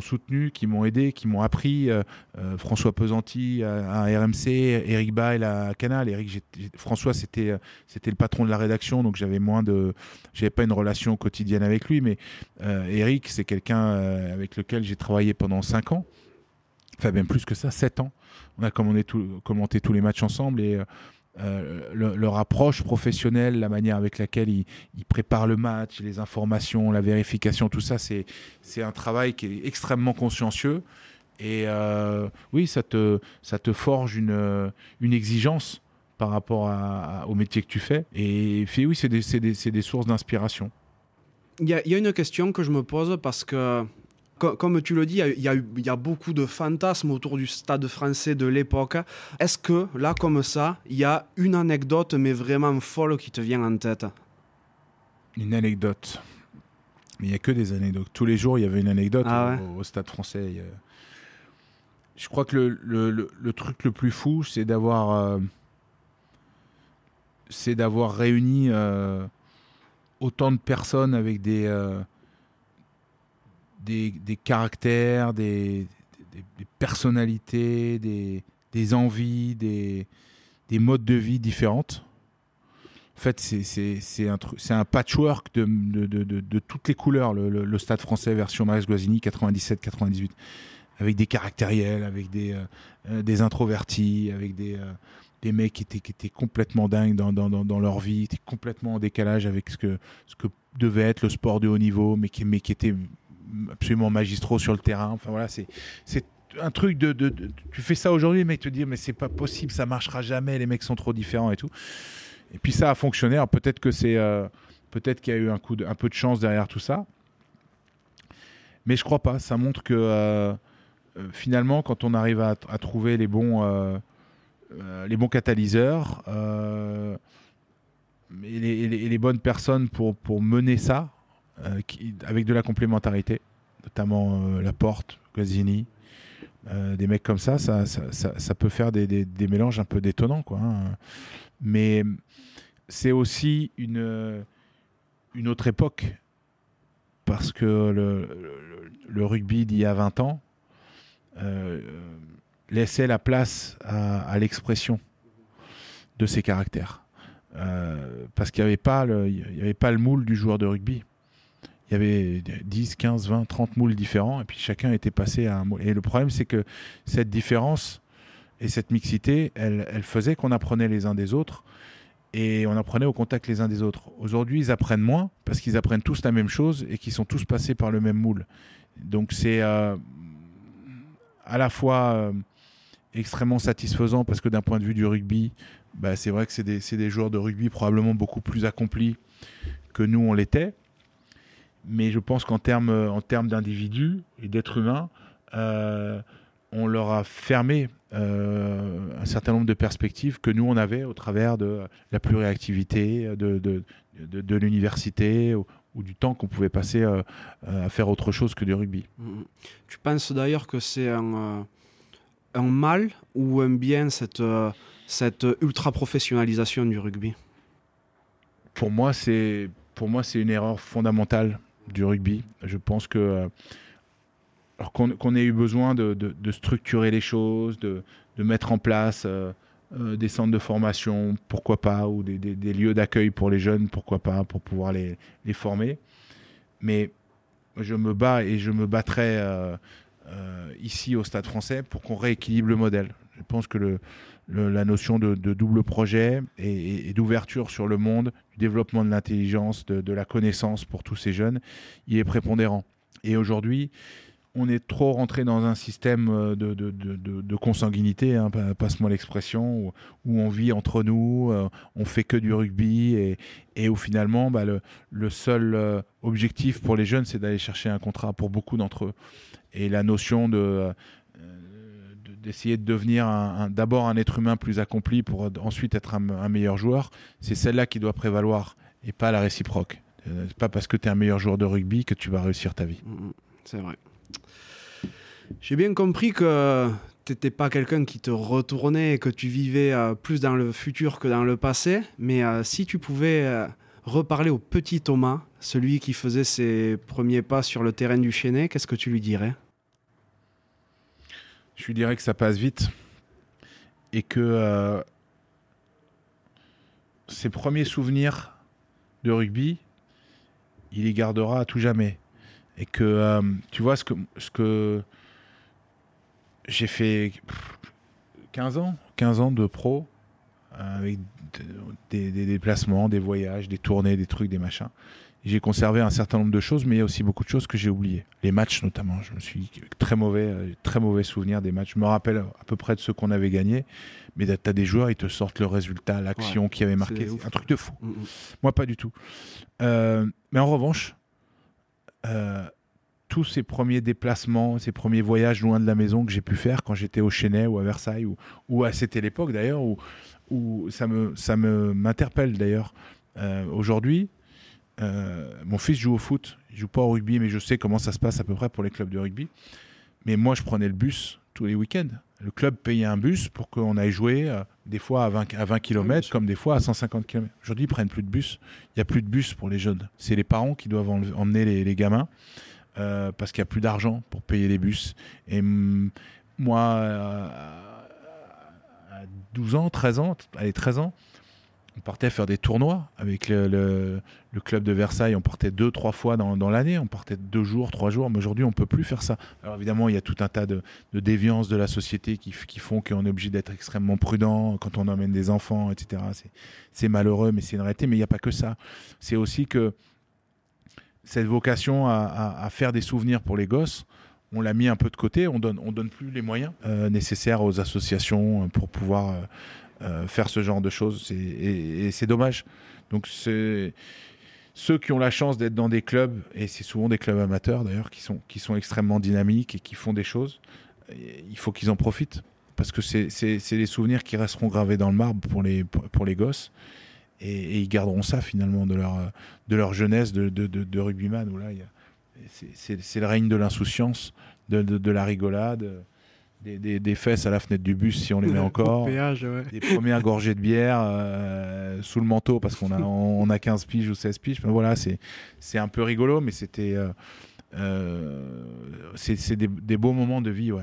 soutenu, qui m'ont aidé, qui m'ont appris. Euh, François Pesanti à, RMC, Eric Bail à Canal. Eric, François, c'était le patron de la rédaction, donc j'avais moins pas une relation quotidienne avec lui, mais Eric, c'est quelqu'un avec lequel j'ai travaillé pendant 5 ans, enfin même plus que ça, 7 ans. On a commenté, commenté tous les matchs ensemble et euh, leur approche professionnelle, la manière avec laquelle ils, préparent le match, les informations, la vérification, tout ça, c'est un travail qui est extrêmement consciencieux. Et euh, oui, ça te, ça te forge une, une exigence par rapport au métier que tu fais. Et oui, c'est des, des, des, sources d'inspiration. Il y, a une question que je me pose parce que comme tu le dis, il y, a, y a beaucoup de fantasmes autour du stade français de l'époque. Est-ce que là, comme ça, il y a une anecdote, mais vraiment folle, qui te vient en tête? Une anecdote. Mais il n'y a que des anecdotes. Tous les jours, il y avait une anecdote ah au, stade français. Je crois que le, le, le, truc le plus fou, c'est d'avoir. Euh, c'est d'avoir réuni euh, autant de personnes avec des. Euh, des, caractères, des, personnalités, des, envies, des, modes de vie différentes. En fait, c'est un, patchwork de, toutes les couleurs, le, Stade français version Max Guazzini 97-98, avec des caractériels, avec des, euh, euh, introvertis, avec des, euh, des mecs qui étaient, qui complètement dingues dans, leur vie, étaient complètement en décalage avec ce que, devait être le sport de haut niveau, qui, mais qui étaient absolument magistraux sur le terrain. Enfin voilà, c'est un truc de, tu fais ça aujourd'hui, les mecs te disent mais c'est pas possible, ça marchera jamais, les mecs sont trop différents et tout. Et puis ça a fonctionné. peut-être que c'est euh, peut-être qu'il y a eu un coup de, un peu de chance derrière tout ça, mais je crois pas. Ça montre que euh, euh, finalement, quand on arrive à, trouver les bons les bons catalyseurs et les, les, bonnes personnes pour, pour mener ça, euh, avec de la complémentarité, notamment euh, la porte, Gazzini, euh, des mecs comme ça, ça, peut faire des, mélanges un peu détonnants. Quoi, hein. Mais c'est aussi une, autre époque, parce que le, rugby d'il y a 20 ans laissait la place à, l'expression de ses caractères. parce qu'il n'y avait pas le moule du joueur de rugby il y avait 10, 15, 20, 30 moules différents, et puis chacun était passé à un moule. Et le problème, c'est que cette différence et cette mixité, elle, elle faisait qu'on apprenait les uns des autres, et on apprenait au contact les uns des autres. Aujourd'hui, ils apprennent moins, parce qu'ils apprennent tous la même chose, et qu'ils sont tous passés par le même moule. Donc c'est euh, à la fois euh, extrêmement satisfaisant, parce que d'un point de vue du rugby, bah, c'est vrai que c'est des, des joueurs de rugby probablement beaucoup plus accomplis que nous, on l'était mais je pense qu'en termes en termes d'individus et d'êtres humains, euh, on leur a fermé euh, un certain nombre de perspectives que nous on avait au travers de la pluriactivité, de, de, de, l'université ou, du temps qu'on pouvait passer euh, à faire autre chose que du rugby. Mm-hmm. Tu penses d'ailleurs que c'est un, un, mal ou un bien cette, cette ultra-professionnalisation du rugby? Pour moi, c'est pour moi, c'est une erreur fondamentale du rugby. Je pense que euh, qu'on ait eu besoin de, structurer les choses, de, mettre en place euh, euh, des centres de formation, pourquoi pas, ou des, lieux d'accueil pour les jeunes, pourquoi pas, pour pouvoir les, former. Mais je me bats et je me battrai ici au Stade français pour qu'on rééquilibre le modèle. Je pense que le, la notion de, double projet et, d'ouverture sur le monde, du développement de l'intelligence, de, la connaissance pour tous ces jeunes, il est prépondérant. Et aujourd'hui, on est trop rentré dans un système euh, de, consanguinité, hein, passe-moi l'expression, où, on vit entre nous, euh, on fait que du rugby, et, où finalement, bah, le, seul euh, objectif pour les jeunes, c'est d'aller chercher un contrat pour beaucoup d'entre eux. Et la notion de d'essayer de devenir d'abord un être humain plus accompli pour ensuite être un, meilleur joueur, c'est celle-là qui doit prévaloir et pas la réciproque. Euh, c'est pas parce que tu es un meilleur joueur de rugby que tu vas réussir ta vie. Mm, mm, c'est vrai. J'ai bien compris que t'étais pas quelqu'un qui te retournait et que tu vivais euh, plus dans le futur que dans le passé. Mais euh, si tu pouvais reparler au petit Thomas, celui qui faisait ses premiers pas sur le terrain du Chenet, qu'est-ce que tu lui dirais? Je lui dirais que ça passe vite et que ses premiers souvenirs de rugby, il les gardera à tout jamais. Et que, tu vois, ce que, ce que j'ai fait 15 ans, 15 ans de pro euh, avec des, déplacements, des voyages, des tournées, des trucs, des machins. J'ai conservé un certain nombre de choses, mais il y a aussi beaucoup de choses que j'ai oubliées. Les matchs notamment, je me suis très mauvais, euh, très mauvais souvenir des matchs. Je me rappelle à peu près de ceux qu'on avait gagnés, mais tu as des joueurs, ils te sortent le résultat, l'action qui avait marqué. un truc de fou. Mm, mm. Moi, pas du tout. Euh, mais en revanche, tous ces premiers déplacements, ces premiers voyages loin de la maison que j'ai pu faire quand j'étais au Chenet ou à Versailles, ou, ou à c'était l'époque d'ailleurs, où, où ça me ça me m'interpelle d'ailleurs. Euh, aujourd'hui, euh, mon fils joue au foot, il joue pas au rugby, mais je sais comment ça se passe à peu près pour les clubs de rugby. Mais moi, je prenais le bus tous les week-ends. Le club payait un bus pour qu'on aille jouer euh, des fois à 20, à 20 km, comme des fois à 150 km. Aujourd'hui, ils prennent plus de bus. Il n'y a plus de bus pour les jeunes. C'est les parents qui doivent emmener les, les gamins. Euh, parce qu'il n'y a plus d'argent pour payer les bus. Et moi, à 12 ans, 13 ans, allez, 13 ans, on partait faire des tournois avec le, club de Versailles. On partait deux, trois fois dans, l'année. On partait deux jours, trois jours. Mais aujourd'hui, on peut plus faire ça. Alors évidemment, il y a tout un tas de, déviances de la société qui, font qu'on est obligé d'être extrêmement prudent quand on emmène des enfants, etc. C'est malheureux, mais c'est une réalité. Mais il n'y a pas que ça. C'est aussi que cette vocation à, faire des souvenirs pour les gosses, on l'a mis un peu de côté. On donne, on donne plus les moyens euh, nécessaires aux associations euh, pour pouvoir euh, faire ce genre de choses. Et, c'est dommage. Donc ceux qui ont la chance d'être dans des clubs, et c'est souvent des clubs amateurs d'ailleurs, qui sont, qui sont extrêmement dynamiques et qui font des choses, il faut qu'ils en profitent. Parce que c'est des souvenirs qui resteront gravés dans le marbre pour les, pour les gosses et, ils garderont ça finalement de leur, de leur jeunesse de, de, de, rugbyman où là c'est le règne de l'insouciance, de, de, la rigolade. Des, des, des, fesses à la fenêtre du bus si on les met encore, des premières gorgées de bière euh, sous le manteau parce qu'on a, on a 15 piges ou 16 piges. Mais voilà, c'est un peu rigolo, mais c'était euh, euh, c'est des, des, beaux moments de vie. Ouais.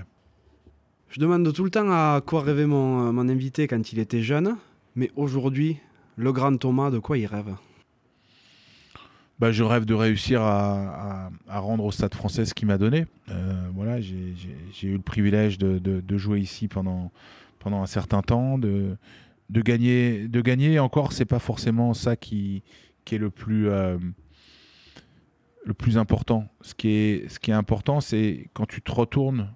Je demande tout le temps à quoi rêvait mon, mon invité quand il était jeune, mais aujourd'hui, le grand Thomas, de quoi il rêve? Bah, je rêve de réussir à, rendre au Stade français ce qu'il m'a donné. Euh, voilà, j'ai eu le privilège de, jouer ici pendant, pendant un certain temps, de, de gagner. De gagner encore, c'est pas forcément ça qui, qui est le plus, euh, le plus important. Ce qui est, ce qui est important, c'est quand tu te retournes.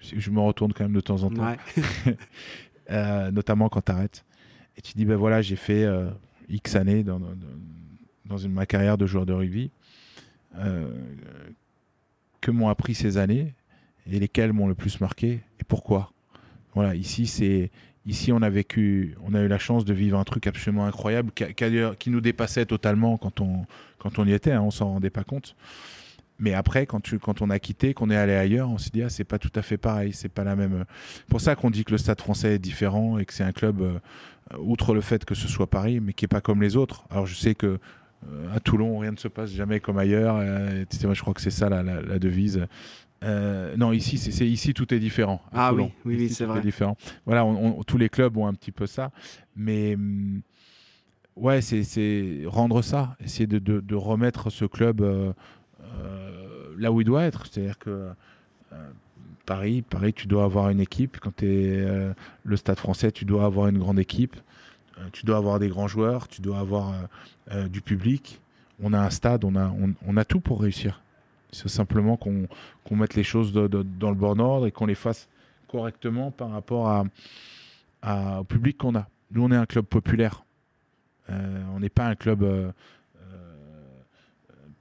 Je me retourne quand même de temps en temps, euh, notamment quand tu arrêtes et tu dis ben voilà j'ai fait X années dans, dans, une, ma carrière de joueur de rugby euh, que m'ont appris ces années et lesquelles m'ont le plus marqué et pourquoi voilà ici c'est ici on a vécu on a eu la chance de vivre un truc absolument incroyable qui, qui, nous dépassait totalement quand on quand on y était hein, on s'en rendait pas compte mais après, quand, tu, quand on a quitté, qu'on est allé ailleurs, on s'est dit, ah, c'est pas tout à fait pareil, c'est pas la même. Pour ça qu'on dit que le stade français est différent et que c'est un club, euh, outre le fait que ce soit Paris, mais qui est pas comme les autres. Alors je sais que euh, à Toulon, rien ne se passe jamais comme ailleurs. Euh, je crois que c'est ça la, la, devise. non, ici, c'est ici tout est différent. Ah oui, oui, c'est vrai. différent. Voilà, tous les clubs ont un petit peu ça, mais hum, ouais, c'est rendre ça, essayer de, de, de, remettre ce club euh, là où il doit être. C'est-à-dire que euh, Paris, Paris, tu dois avoir une équipe. Quand tu es euh, le Stade français, tu dois avoir une grande équipe. Tu dois avoir des grands joueurs. Tu dois avoir du public. On a un stade, on a, on, a tout pour réussir. C'est simplement qu'on mette les choses dans le bon ordre et qu'on les fasse correctement par rapport au public qu'on a. Nous, on est un club populaire. on n'est pas un club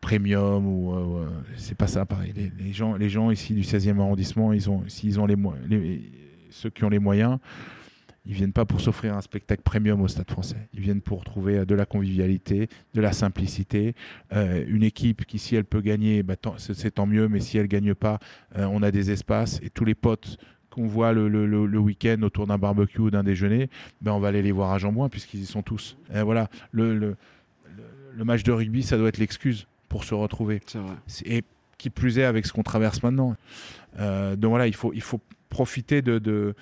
premium ou euh, c'est pas ça pareil. Les, gens, les gens ici du 16e arrondissement, ont, les, ceux qui ont les moyens, ils viennent pas pour s'offrir un spectacle premium au Stade français. Ils viennent pour trouver euh, de la convivialité, de la simplicité, euh, une équipe qui, si elle peut gagner, bah, c'est tant mieux, mais si elle gagne pas, euh, on a des espaces et tous les potes qu'on voit le, le, le, week-end autour d'un barbecue ou d'un déjeuner, ben on va aller les voir à Jambouin puisqu'ils y sont tous. Et voilà, le, le, match de rugby, ça doit être l'excuse pour se retrouver. Vrai. Et qui plus est avec ce qu'on traverse maintenant. donc voilà, il faut, il faut profiter de, de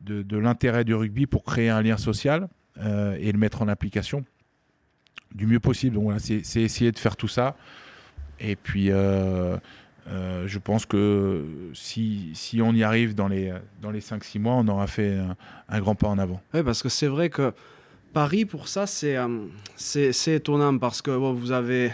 de, l'intérêt du rugby pour créer un lien social euh, et le mettre en application du mieux possible. Donc c'est essayer de faire tout ça. Et puis, euh, euh, je pense que si, si, on y arrive dans les, dans les 5-6 mois, on aura fait un, grand pas en avant. Oui, parce que c'est vrai que Paris, pour ça, c'est c'est étonnant parce que vous avez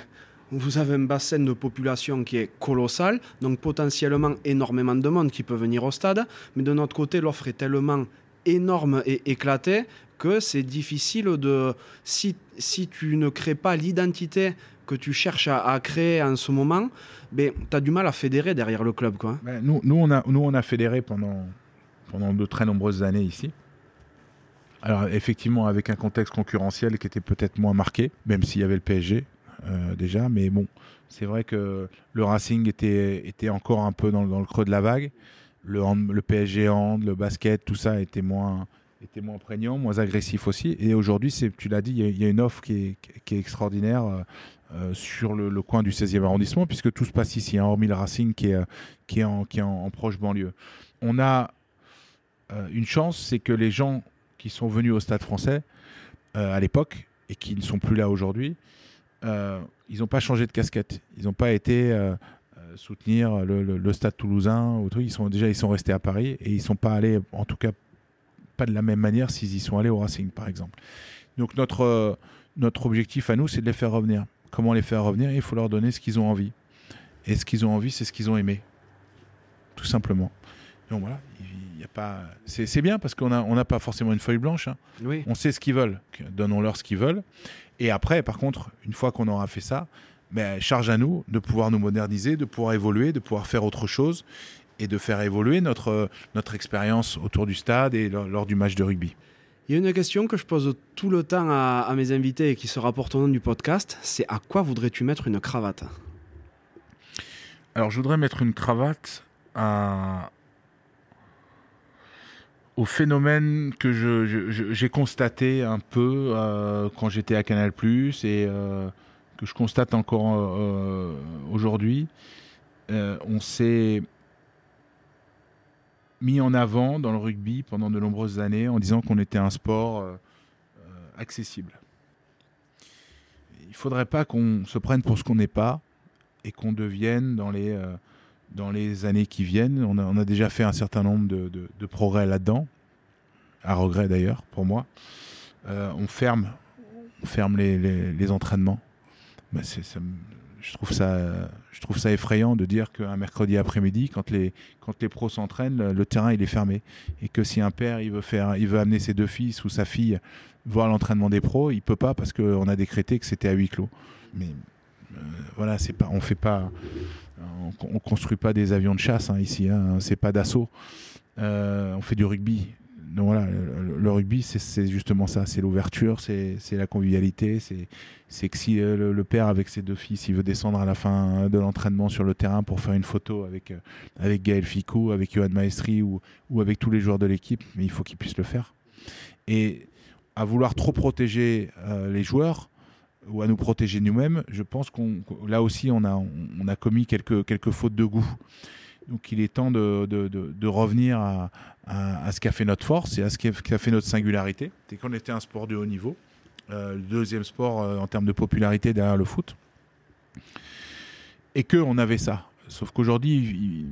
vous avez un bassin de population qui est colossal, donc potentiellement énormément de monde qui peut venir au stade, mais de notre côté, l'offre est tellement énorme et éclatée que c'est difficile de... Si, si tu ne crées pas l'identité que tu cherches à, créer en ce moment, ben, tu as du mal à fédérer derrière le club. Quoi. Ben, nous, nous, on a, nous, on a fédéré pendant, pendant de très nombreuses années ici. Alors effectivement, avec un contexte concurrentiel qui était peut-être moins marqué, même s'il y avait le PSG, euh, déjà, mais bon, c'est vrai que le Racing était, était encore un peu dans, le creux de la vague. Le, PSG hand, le basket, tout ça était moins, était moins prégnant, moins agressif aussi. Et aujourd'hui, tu l'as dit, il y, a une offre qui est, qui est extraordinaire euh, euh, sur le, coin du 16e arrondissement, puisque tout se passe ici, hein, hormis le Racing qui est, qui est, en, qui est en, proche banlieue. On a une chance, c'est que les gens qui sont venus au Stade français à l'époque et qui ne sont plus là aujourd'hui, ils n'ont pas changé de casquette. Ils n'ont pas été euh, euh, soutenir le, Stade Toulousain ou Ils sont déjà ils sont restés à Paris et ils sont pas allés, en tout cas pas de la même manière s'ils y sont allés au Racing, par exemple. Donc notre notre objectif à nous, c'est de les faire revenir. Comment les faire revenir? Il faut leur donner ce qu'ils ont envie. Et ce qu'ils ont envie, c'est ce qu'ils ont aimé, tout simplement. Donc voilà, il y a pas. C'est bien parce qu'on n'a on pas forcément une feuille blanche. Hein. Oui. On sait ce qu'ils veulent. Donnons-leur ce qu'ils veulent. Et après, par contre, une fois qu'on aura fait ça, ben, charge à nous de pouvoir nous moderniser, de pouvoir évoluer, de pouvoir faire autre chose et de faire évoluer notre, notre expérience autour du stade et lors, du match de rugby. Il y a une question que je pose tout le temps à, à mes invités et qui se rapporte au nom du podcast, c'est à quoi voudrais-tu mettre une cravate? Alors je voudrais mettre une cravate à, au phénomène que j'ai constaté un peu euh, quand j'étais à Canal et euh, que je constate encore euh, aujourd'hui. on s'est mis en avant dans le rugby pendant de nombreuses années en disant qu'on était un sport accessible. Il ne faudrait pas qu'on se prenne pour ce qu'on n'est pas et qu'on devienne dans les dans les années qui viennent. On a, déjà fait un certain nombre de, progrès là-dedans, à regret d'ailleurs pour moi. Euh, on ferme, on ferme les, entraînements. Bah, je, trouve ça, effrayant de dire qu'un mercredi après-midi, quand les, quand les pros s'entraînent, le terrain il est fermé. Et que si un père il veut, faire, il veut amener ses deux fils ou sa fille voir l'entraînement des pros, il peut pas parce qu'on a décrété que c'était à huis clos. Mais euh, voilà, c'est pas, on fait pas on, ne construit pas des avions de chasse hein, ici, hein, c'est pas d'assaut. Euh, on fait du rugby. Voilà, le, rugby, c'est justement ça, c'est l'ouverture, c'est la convivialité, c'est que si euh, le, père avec ses deux fils, il veut descendre à la fin de l'entraînement sur le terrain pour faire une photo avec, euh, Gaël Ficou, avec Johan Maestri ou, avec tous les joueurs de l'équipe, il faut qu'ils puissent le faire. Et à vouloir trop protéger les joueurs, ou à nous protéger nous-mêmes, je pense qu'on là aussi on a, on a commis quelques, quelques fautes de goût. Donc il est temps de, de, de, revenir à, à, ce qu'a fait notre force et à ce qu'a fait notre singularité. C'est qu'on était un sport de haut niveau, euh, le deuxième sport euh, en termes de popularité derrière le foot, et qu'on avait ça. Sauf qu'aujourd'hui, il,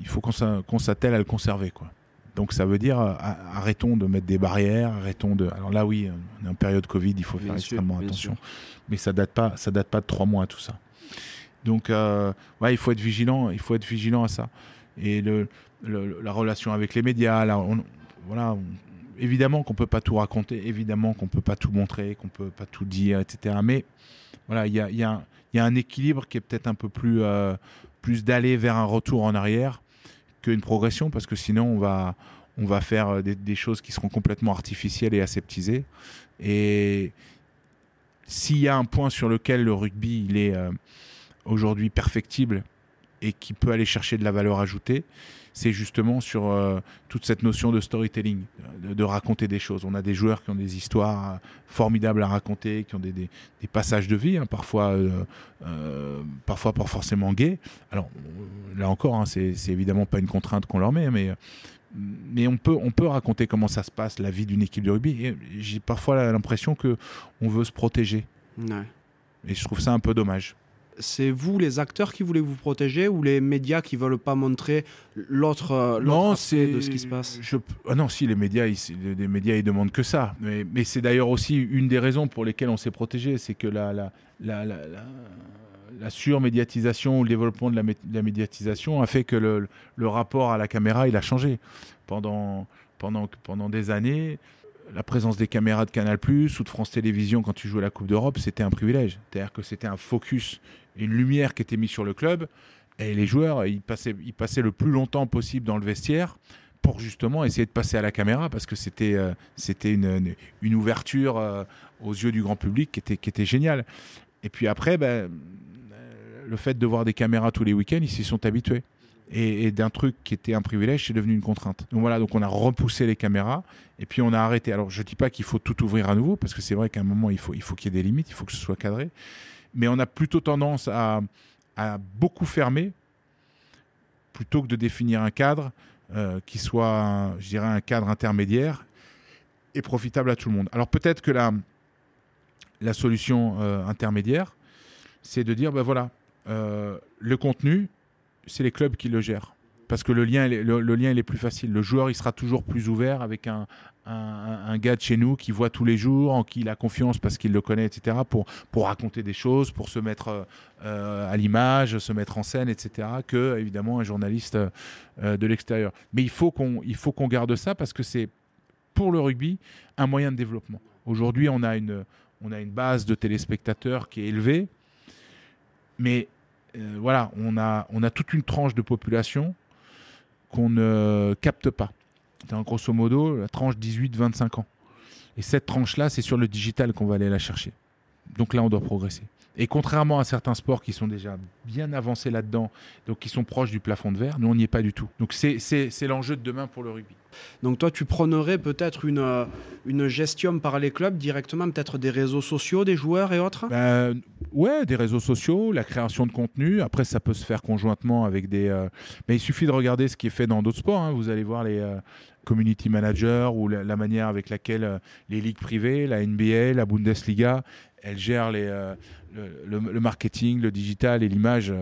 il, faut qu'on s'attelle à le conserver. Quoi. Donc ça veut dire euh, arrêtons de mettre des barrières, arrêtons de. Alors là oui, on est en période Covid, il faut faire extrêmement attention. Mais ça date pas, ça date pas de trois mois tout ça. Donc euh, ouais, il faut être vigilant, il faut être vigilant à ça. Et le, la relation avec les médias, là, voilà, évidemment qu'on peut pas tout raconter, évidemment qu'on peut pas tout montrer, qu'on peut pas tout dire, etc. Mais voilà, il y a, y, a, y a, un équilibre qui est peut-être un peu plus, euh, plus d'aller vers un retour en arrière qu'une progression parce que sinon on va on va faire des, choses qui seront complètement artificielles et aseptisées. Et s'il y a un point sur lequel le rugby il est aujourd'hui perfectible et qui peut aller chercher de la valeur ajoutée, c'est justement sur euh, toute cette notion de storytelling, de, raconter des choses. On a des joueurs qui ont des histoires euh, formidables à raconter, qui ont des, passages de vie, hein, parfois, euh, parfois pas forcément gays. Alors là encore, hein, c'est évidemment pas une contrainte qu'on leur met, mais mais on peut, on peut raconter comment ça se passe, la vie d'une équipe de rugby. J'ai parfois l'impression que on veut se protéger. Et je trouve ça un peu dommage c'est vous les acteurs qui voulez vous protéger ou les médias qui veulent pas montrer l'autre euh, aspect de ce qui se passe? ah Non, si les médias, ils, les médias, ils demandent que ça. Mais, c'est d'ailleurs aussi une des raisons pour lesquelles on s'est protégé, c'est que la, la, la, la, surmédiatisation ou le développement de la, médiatisation a fait que le, le, rapport à la caméra, il a changé pendant pendant pendant des années la présence des caméras de Canal Plus ou de France Télévisions quand tu jouais la Coupe d'Europe, c'était un privilège. C'est-à-dire que c'était un focus, une lumière qui était mise sur le club. Et les joueurs, ils passaient, ils passaient le plus longtemps possible dans le vestiaire pour justement essayer de passer à la caméra parce que c'était euh, une, une, ouverture euh, aux yeux du grand public qui était, qui était géniale. Et puis après, ben, le fait de voir des caméras tous les week-ends, ils s'y sont habitués et, d'un truc qui était un privilège, c'est devenu une contrainte. Donc voilà, donc on a repoussé les caméras et puis on a arrêté. Alors je dis pas qu'il faut tout ouvrir à nouveau parce que c'est vrai qu'à un moment il faut il faut qu'il y ait des limites, il faut que ce soit cadré, mais on a plutôt tendance à, beaucoup fermer plutôt que de définir un cadre euh, qui soit, je dirais, un cadre intermédiaire et profitable à tout le monde. Alors peut-être que la, solution euh, intermédiaire, c'est de dire, ben voilà, euh, le contenu, c'est les clubs qui le gèrent. Parce que le lien, le, lien, il est plus facile. Le joueur, il sera toujours plus ouvert avec un, un, gars de chez nous qui voit tous les jours, en qui il a confiance parce qu'il le connaît, etc., pour, pour raconter des choses, pour se mettre euh, à l'image, se mettre en scène, etc., que, évidemment, un journaliste euh, de l'extérieur. Mais il faut qu'on garde ça parce que c'est, pour le rugby, un moyen de développement. Aujourd'hui, on, a une, on a une base de téléspectateurs qui est élevée, mais euh, voilà, on a, on a toute une tranche de population qu'on ne capte pas. En grosso modo, la tranche 18-25 ans. Et cette tranche-là, c'est sur le digital qu'on va aller la chercher. Donc là, on doit progresser. Et contrairement à certains sports qui sont déjà bien avancés là-dedans, donc qui sont proches du plafond de verre, nous, on n'y est pas du tout. Donc c'est l'enjeu de demain pour le rugby. Donc toi, tu prônerais peut-être une, euh, une gestion par les clubs directement, peut-être des réseaux sociaux, des joueurs et autres? Ben, Ouais, des réseaux sociaux, la création de contenu. Après, ça peut se faire conjointement avec des... Euh, mais il suffit de regarder ce qui est fait dans d'autres sports. Hein. Vous allez voir les euh, community managers ou la, manière avec laquelle les ligues privées, la NBA, la Bundesliga, elles gèrent les, le, marketing, le digital et l'image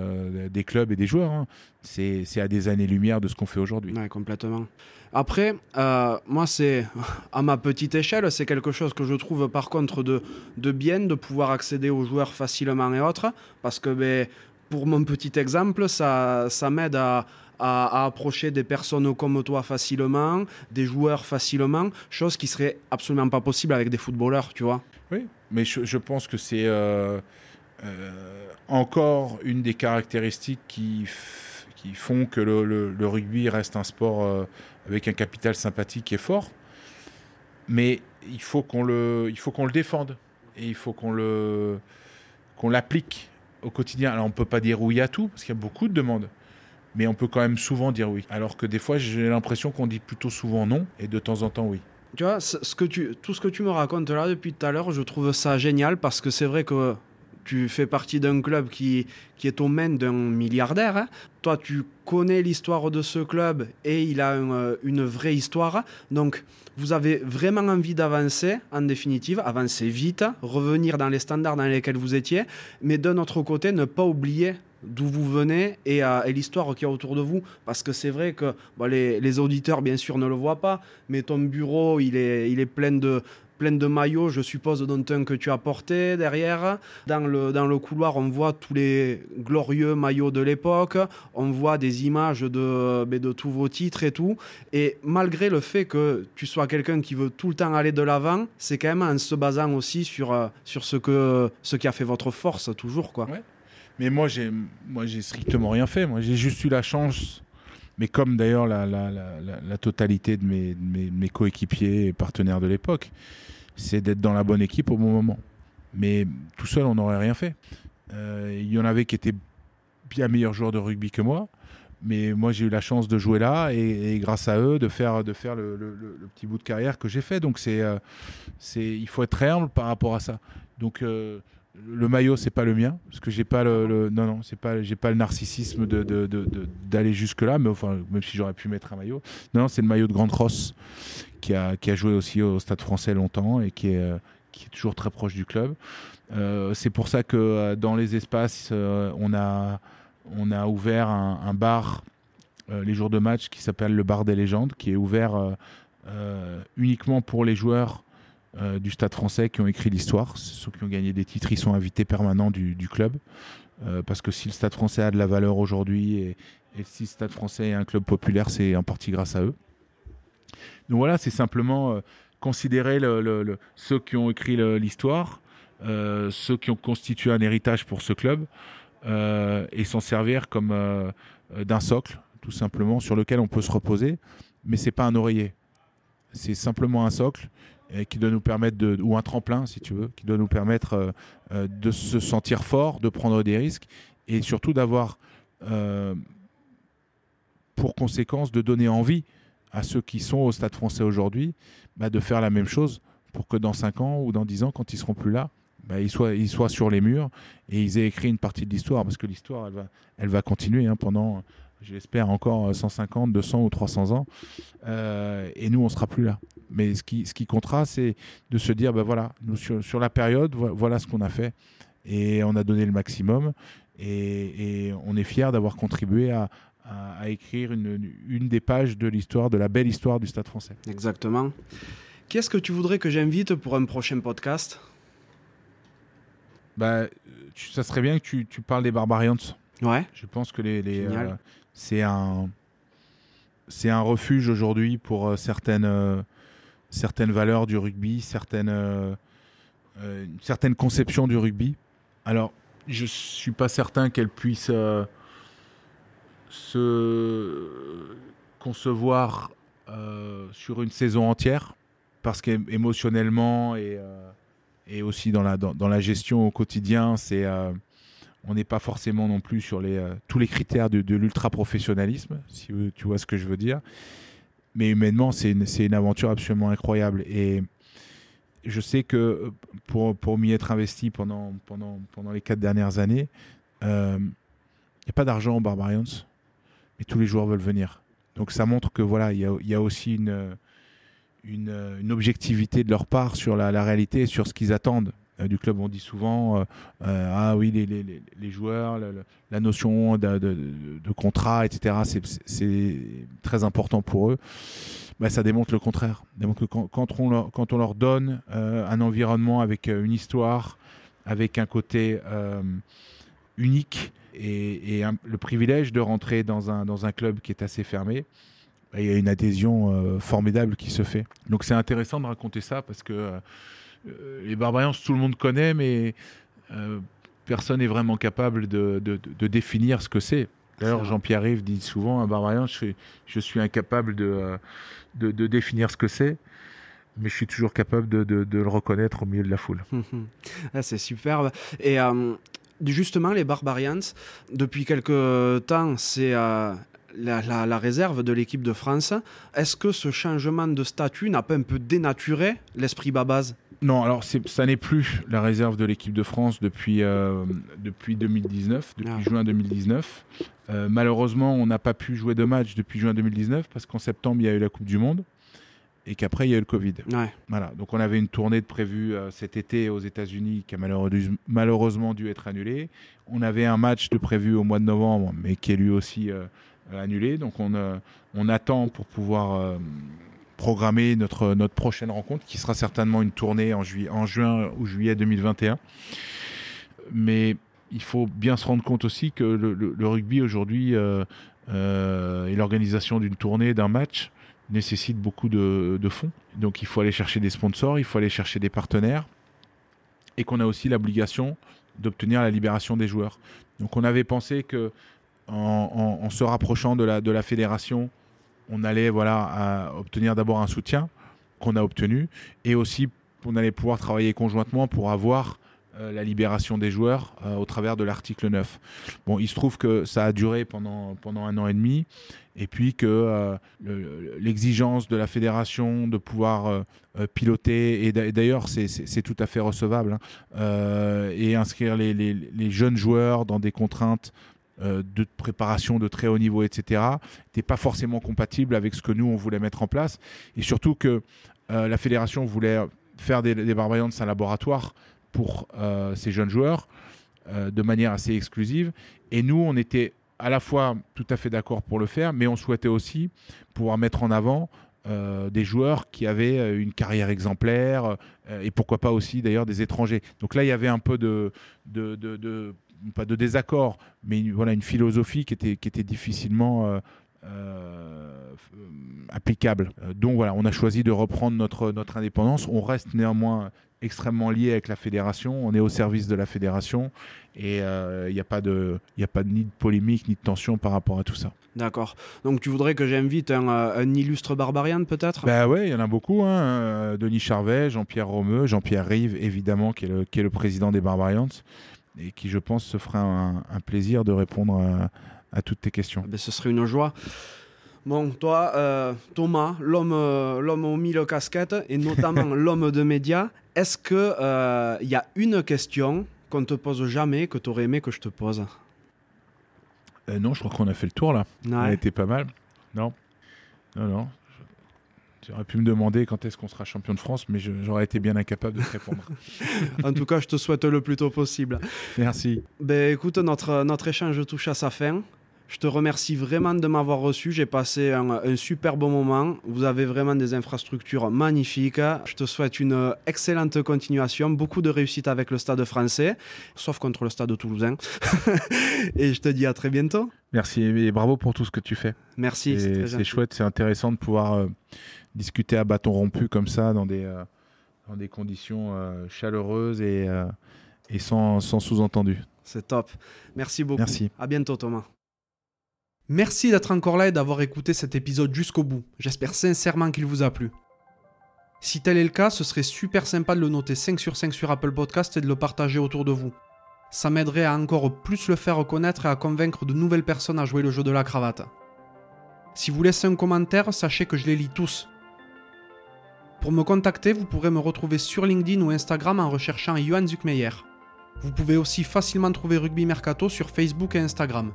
des clubs et des joueurs. Hein. C'est à des années-lumière de ce qu'on fait aujourd'hui. Ouais, complètement. Après, euh, moi, c'est à ma petite échelle, c'est quelque chose que je trouve par contre de, de bien de pouvoir accéder aux joueurs facilement et autres, parce que ben, pour mon petit exemple, ça, ça m'aide à, à, approcher des personnes comme toi facilement, des joueurs facilement, chose qui serait absolument pas possible avec des footballeurs, tu vois. Oui, mais je, pense que c'est euh, euh, encore une des caractéristiques qui, qui font que le, rugby reste un sport avec un capital sympathique et fort. Mais il faut qu'on le, il faut qu'on le défende et il faut qu'on le, qu'on l'applique au quotidien. Alors on peut pas dire oui à tout parce qu'il y a beaucoup de demandes, mais on peut quand même souvent dire oui. Alors que des fois j'ai l'impression qu'on dit plutôt souvent non et de temps en temps oui. Tu vois, tout ce que tu me racontes là depuis tout à l'heure, je trouve ça génial parce que c'est vrai que tu fais partie d'un club qui, qui est aux mains d'un milliardaire. Hein. Toi, tu connais l'histoire de ce club et il a euh, une vraie histoire. Donc, vous avez vraiment envie d'avancer, en définitive, avancer vite, revenir dans les standards dans lesquels vous étiez, mais d'un autre côté, ne pas oublier d'où vous venez et, l'histoire qu'il y a autour de vous. Parce que c'est vrai que les, les, auditeurs, bien sûr, ne le voient pas, mais ton bureau, il est, plein de, maillots, je suppose, dont un que tu as porté derrière. Dans le, couloir, on voit tous les glorieux maillots de l'époque. On voit des images de, tous vos titres et tout. Et malgré le fait que tu sois quelqu'un qui veut tout le temps aller de l'avant, c'est quand même en se basant aussi sur, euh, ce qui a fait votre force, toujours. quoi. Mais moi, j'ai, moi, strictement rien fait. Moi, j'ai juste eu la chance mais comme d'ailleurs la, totalité de mes, coéquipiers et partenaires de l'époque, c'est d'être dans la bonne équipe au bon moment. Mais tout seul, on n'aurait rien fait. Euh, il y en avait qui étaient bien meilleurs joueurs de rugby que moi, mais moi j'ai eu la chance de jouer là et, grâce à eux de faire, le, petit bout de carrière que j'ai fait. Donc c'est, euh, il faut être humble par rapport à ça. Donc euh, le maillot c'est pas le mien parce que j'ai pas le, non non c'est pas j'ai pas le narcissisme de, d'aller jusque là mais enfin même si j'aurais pu mettre un maillot. Non, c'est le maillot de Grande Crosse qui a qui a joué aussi au Stade Français longtemps et qui est euh, qui est toujours très proche du club. Euh, c'est pour ça que euh, dans les espaces on a on a ouvert un, bar les jours de match qui s'appelle le bar des légendes qui est ouvert uniquement pour les joueurs euh, du Stade français qui ont écrit l'histoire. Ceux qui ont gagné des titres, ils sont invités permanents du, club. Euh, parce que si le Stade français a de la valeur aujourd'hui et, si le Stade français est un club populaire, c'est en partie grâce à eux. Donc voilà, c'est simplement euh, considérer ceux qui ont écrit l'histoire, ceux qui ont constitué un héritage pour ce club et s'en servir comme d'un socle, tout simplement, sur lequel on peut se reposer. Mais c'est pas un oreiller, c'est simplement un socle qui doit nous permettre de, ou un tremplin si tu veux, qui doit nous permettre euh, euh, de se sentir fort, de prendre des risques et surtout d'avoir euh, pour conséquence de donner envie à ceux qui sont au Stade français aujourd'hui bah, de faire la même chose pour que dans 5 ans ou dans 10 ans, quand ils seront plus là, bah, ils, soient, ils soient sur les murs et ils aient écrit une partie de l'histoire parce que l'histoire, elle va, elle va continuer hein, pendant j'espère encore 150, 200 ou 300 ans. Euh, et nous, on sera plus là. Mais ce qui, ce qui comptera, c'est de se dire, ben voilà, nous, sur, sur la période, voilà ce qu'on a fait. Et on a donné le maximum. Et, et on est fiers d'avoir contribué à, à, à, écrire une, une des pages de l'histoire, de la belle histoire du Stade français. Exactement. Qu'est-ce que tu voudrais que j'invite pour un prochain podcast? Bah, tu, Ça serait bien que tu, tu parles des Barbarians. Ouais. Je pense que les, les euh, c'est un c'est un refuge aujourd'hui pour euh, certaines euh, certaines valeurs du rugby, certaines euh, une certaine conception du rugby. Alors, je suis pas certain qu'elle puisse euh, se concevoir sur une saison entière parce qu'émotionnellement et et aussi dans la dans, la gestion au quotidien, c'est on n'est pas forcément non plus sur euh, tous les critères de, l'ultra-professionnalisme, si tu vois ce que je veux dire. Mais humainement, c'est une, aventure absolument incroyable. Et je sais que euh, pour, m'y être investi pendant, les quatre dernières années, il euh, n'y a pas d'argent aux Barbarians, mais tous les joueurs veulent venir. Donc ça montre que voilà, il y a, aussi une, objectivité de leur part sur la, la réalité et sur ce qu'ils attendent du club. On dit souvent, euh, euh, ah oui, les, les, les joueurs, la, notion de, de, contrat, etc., c'est très important pour eux. Bah, ça démontre le contraire. Quand, quand, on, leur, quand on leur donne euh, un environnement avec une histoire, avec un côté euh, unique et, et le privilège de rentrer dans un, dans un club qui est assez fermé, bah, il y a une adhésion euh, formidable qui se fait. Donc c'est intéressant de raconter ça parce que euh, euh, les Barbarians, tout le monde connaît, mais euh, personne n'est vraiment capable de, de, de, définir ce que c'est. D'ailleurs, Jean-Pierre Rive dit souvent, un Barbarian, je suis, je suis incapable de, euh, de, de définir ce que c'est mais je suis toujours capable de, de, de, le reconnaître au milieu de la foule. ah, c'est superbe. Et euh, justement, les Barbarians, depuis quelques temps, c'est euh, la, la, la, réserve de l'équipe de France. Est-ce que ce changement de statut n'a pas un peu dénaturé l'esprit Babaz non, alors ça n'est plus la réserve de l'équipe de France depuis, euh, depuis 2019, depuis ah. juin 2019. Euh, malheureusement, on n'a pas pu jouer de match depuis juin 2019 parce qu'en septembre, il y a eu la Coupe du Monde et qu'après, il y a eu le Covid. Ouais. Voilà, donc on avait une tournée de prévue euh, cet été aux États-Unis qui a malheureusement dû être annulée. On avait un match de prévu au mois de novembre, mais qui est lui aussi annulé. Donc on, on attend pour pouvoir programmer notre, notre prochaine rencontre, qui sera certainement une tournée en, juillet, en juin ou juillet 2021. Mais il faut bien se rendre compte aussi que le, rugby aujourd'hui euh, euh, et l'organisation d'une tournée, d'un match, nécessite beaucoup de, de, fonds. Donc il faut aller chercher des sponsors, il faut aller chercher des partenaires, et qu'on a aussi l'obligation d'obtenir la libération des joueurs. Donc on avait pensé que en, se rapprochant de la, de la fédération, on allait obtenir d'abord un soutien qu'on a obtenu et aussi on allait pouvoir travailler conjointement pour avoir euh, la libération des joueurs euh, au travers de l'article 9. Bon, il se trouve que ça a duré pendant, un an et demi et puis que euh, l'exigence de la fédération de pouvoir piloter, et d'ailleurs c'est tout à fait recevable, hein, et inscrire les, jeunes joueurs dans des contraintes de préparation de très haut niveau, etc., n'était pas forcément compatible avec ce que nous, on voulait mettre en place. Et surtout que la fédération voulait faire des, des Barbarians un laboratoire pour euh, ces jeunes joueurs euh, de manière assez exclusive. Et nous, on était à la fois tout à fait d'accord pour le faire, mais on souhaitait aussi pouvoir mettre en avant euh, des joueurs qui avaient une carrière exemplaire et pourquoi pas aussi d'ailleurs des étrangers. Donc là, il y avait un peu de, pas de désaccord, mais voilà une philosophie qui était, qui était difficilement applicable. donc voilà, on a choisi de reprendre notre, notre indépendance. On reste néanmoins extrêmement lié avec la fédération. On est au service de la fédération et il euh, n'y a pas de, il a pas ni de polémique ni de tension par rapport à tout ça. D'accord. Donc tu voudrais que j'invite un, euh, un illustre barbarian peut-être? Ben ouais, il y en a beaucoup. Hein. Euh, Denis Charvet, Jean-Pierre Romeu, Jean-Pierre Rive évidemment qui est, le, qui est le président des Barbarians et qui je pense se fera un, plaisir de répondre à, toutes tes questions. Ben, ce serait une joie. Bon, toi, Thomas, l'homme, l'homme aux mille casquettes et notamment l'homme de médias, est-ce qu'il il euh, y a une question qu'on ne te pose jamais que tu aurais aimé que je te pose? Euh, Non, je crois qu'on a fait le tour là. Ça a été pas mal. Non, non, non. Tu aurais pu me demander quand est-ce qu'on sera champion de France, mais j'aurais été bien incapable de te répondre. en tout cas, je te souhaite le plus tôt possible. Merci. Ben, écoute, notre, notre échange touche à sa fin. Je te remercie vraiment de m'avoir reçu. J'ai passé un, super bon moment. Vous avez vraiment des infrastructures magnifiques. Je te souhaite une excellente continuation, beaucoup de réussite avec le stade français, sauf contre le stade toulousain. et je te dis à très bientôt. Merci et bravo pour tout ce que tu fais. Merci. C'est chouette, c'est intéressant de pouvoir euh, discuter à bâton rompu comme ça dans des, euh, dans des conditions euh, chaleureuses et, et sans, sans sous-entendu. C'est top. Merci beaucoup. Merci. À bientôt Thomas. Merci d'être encore là et d'avoir écouté cet épisode jusqu'au bout. J'espère sincèrement qu'il vous a plu. Si tel est le cas, ce serait super sympa de le noter 5 sur 5 sur Apple Podcast et de le partager autour de vous. Ça m'aiderait à encore plus le faire reconnaître et à convaincre de nouvelles personnes à jouer le jeu de la cravate. Si vous laissez un commentaire, sachez que je les lis tous. Pour me contacter, vous pourrez me retrouver sur LinkedIn ou Instagram en recherchant Johan Zuckmeyer. Vous pouvez aussi facilement trouver Rugby Mercato sur Facebook et Instagram.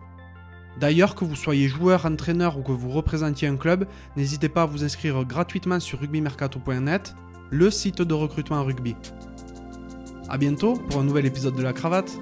D'ailleurs, que vous soyez joueur, entraîneur ou que vous représentiez un club, n'hésitez pas à vous inscrire gratuitement sur rugbymercato.net, le site de recrutement rugby. A bientôt pour un nouvel épisode de la cravate.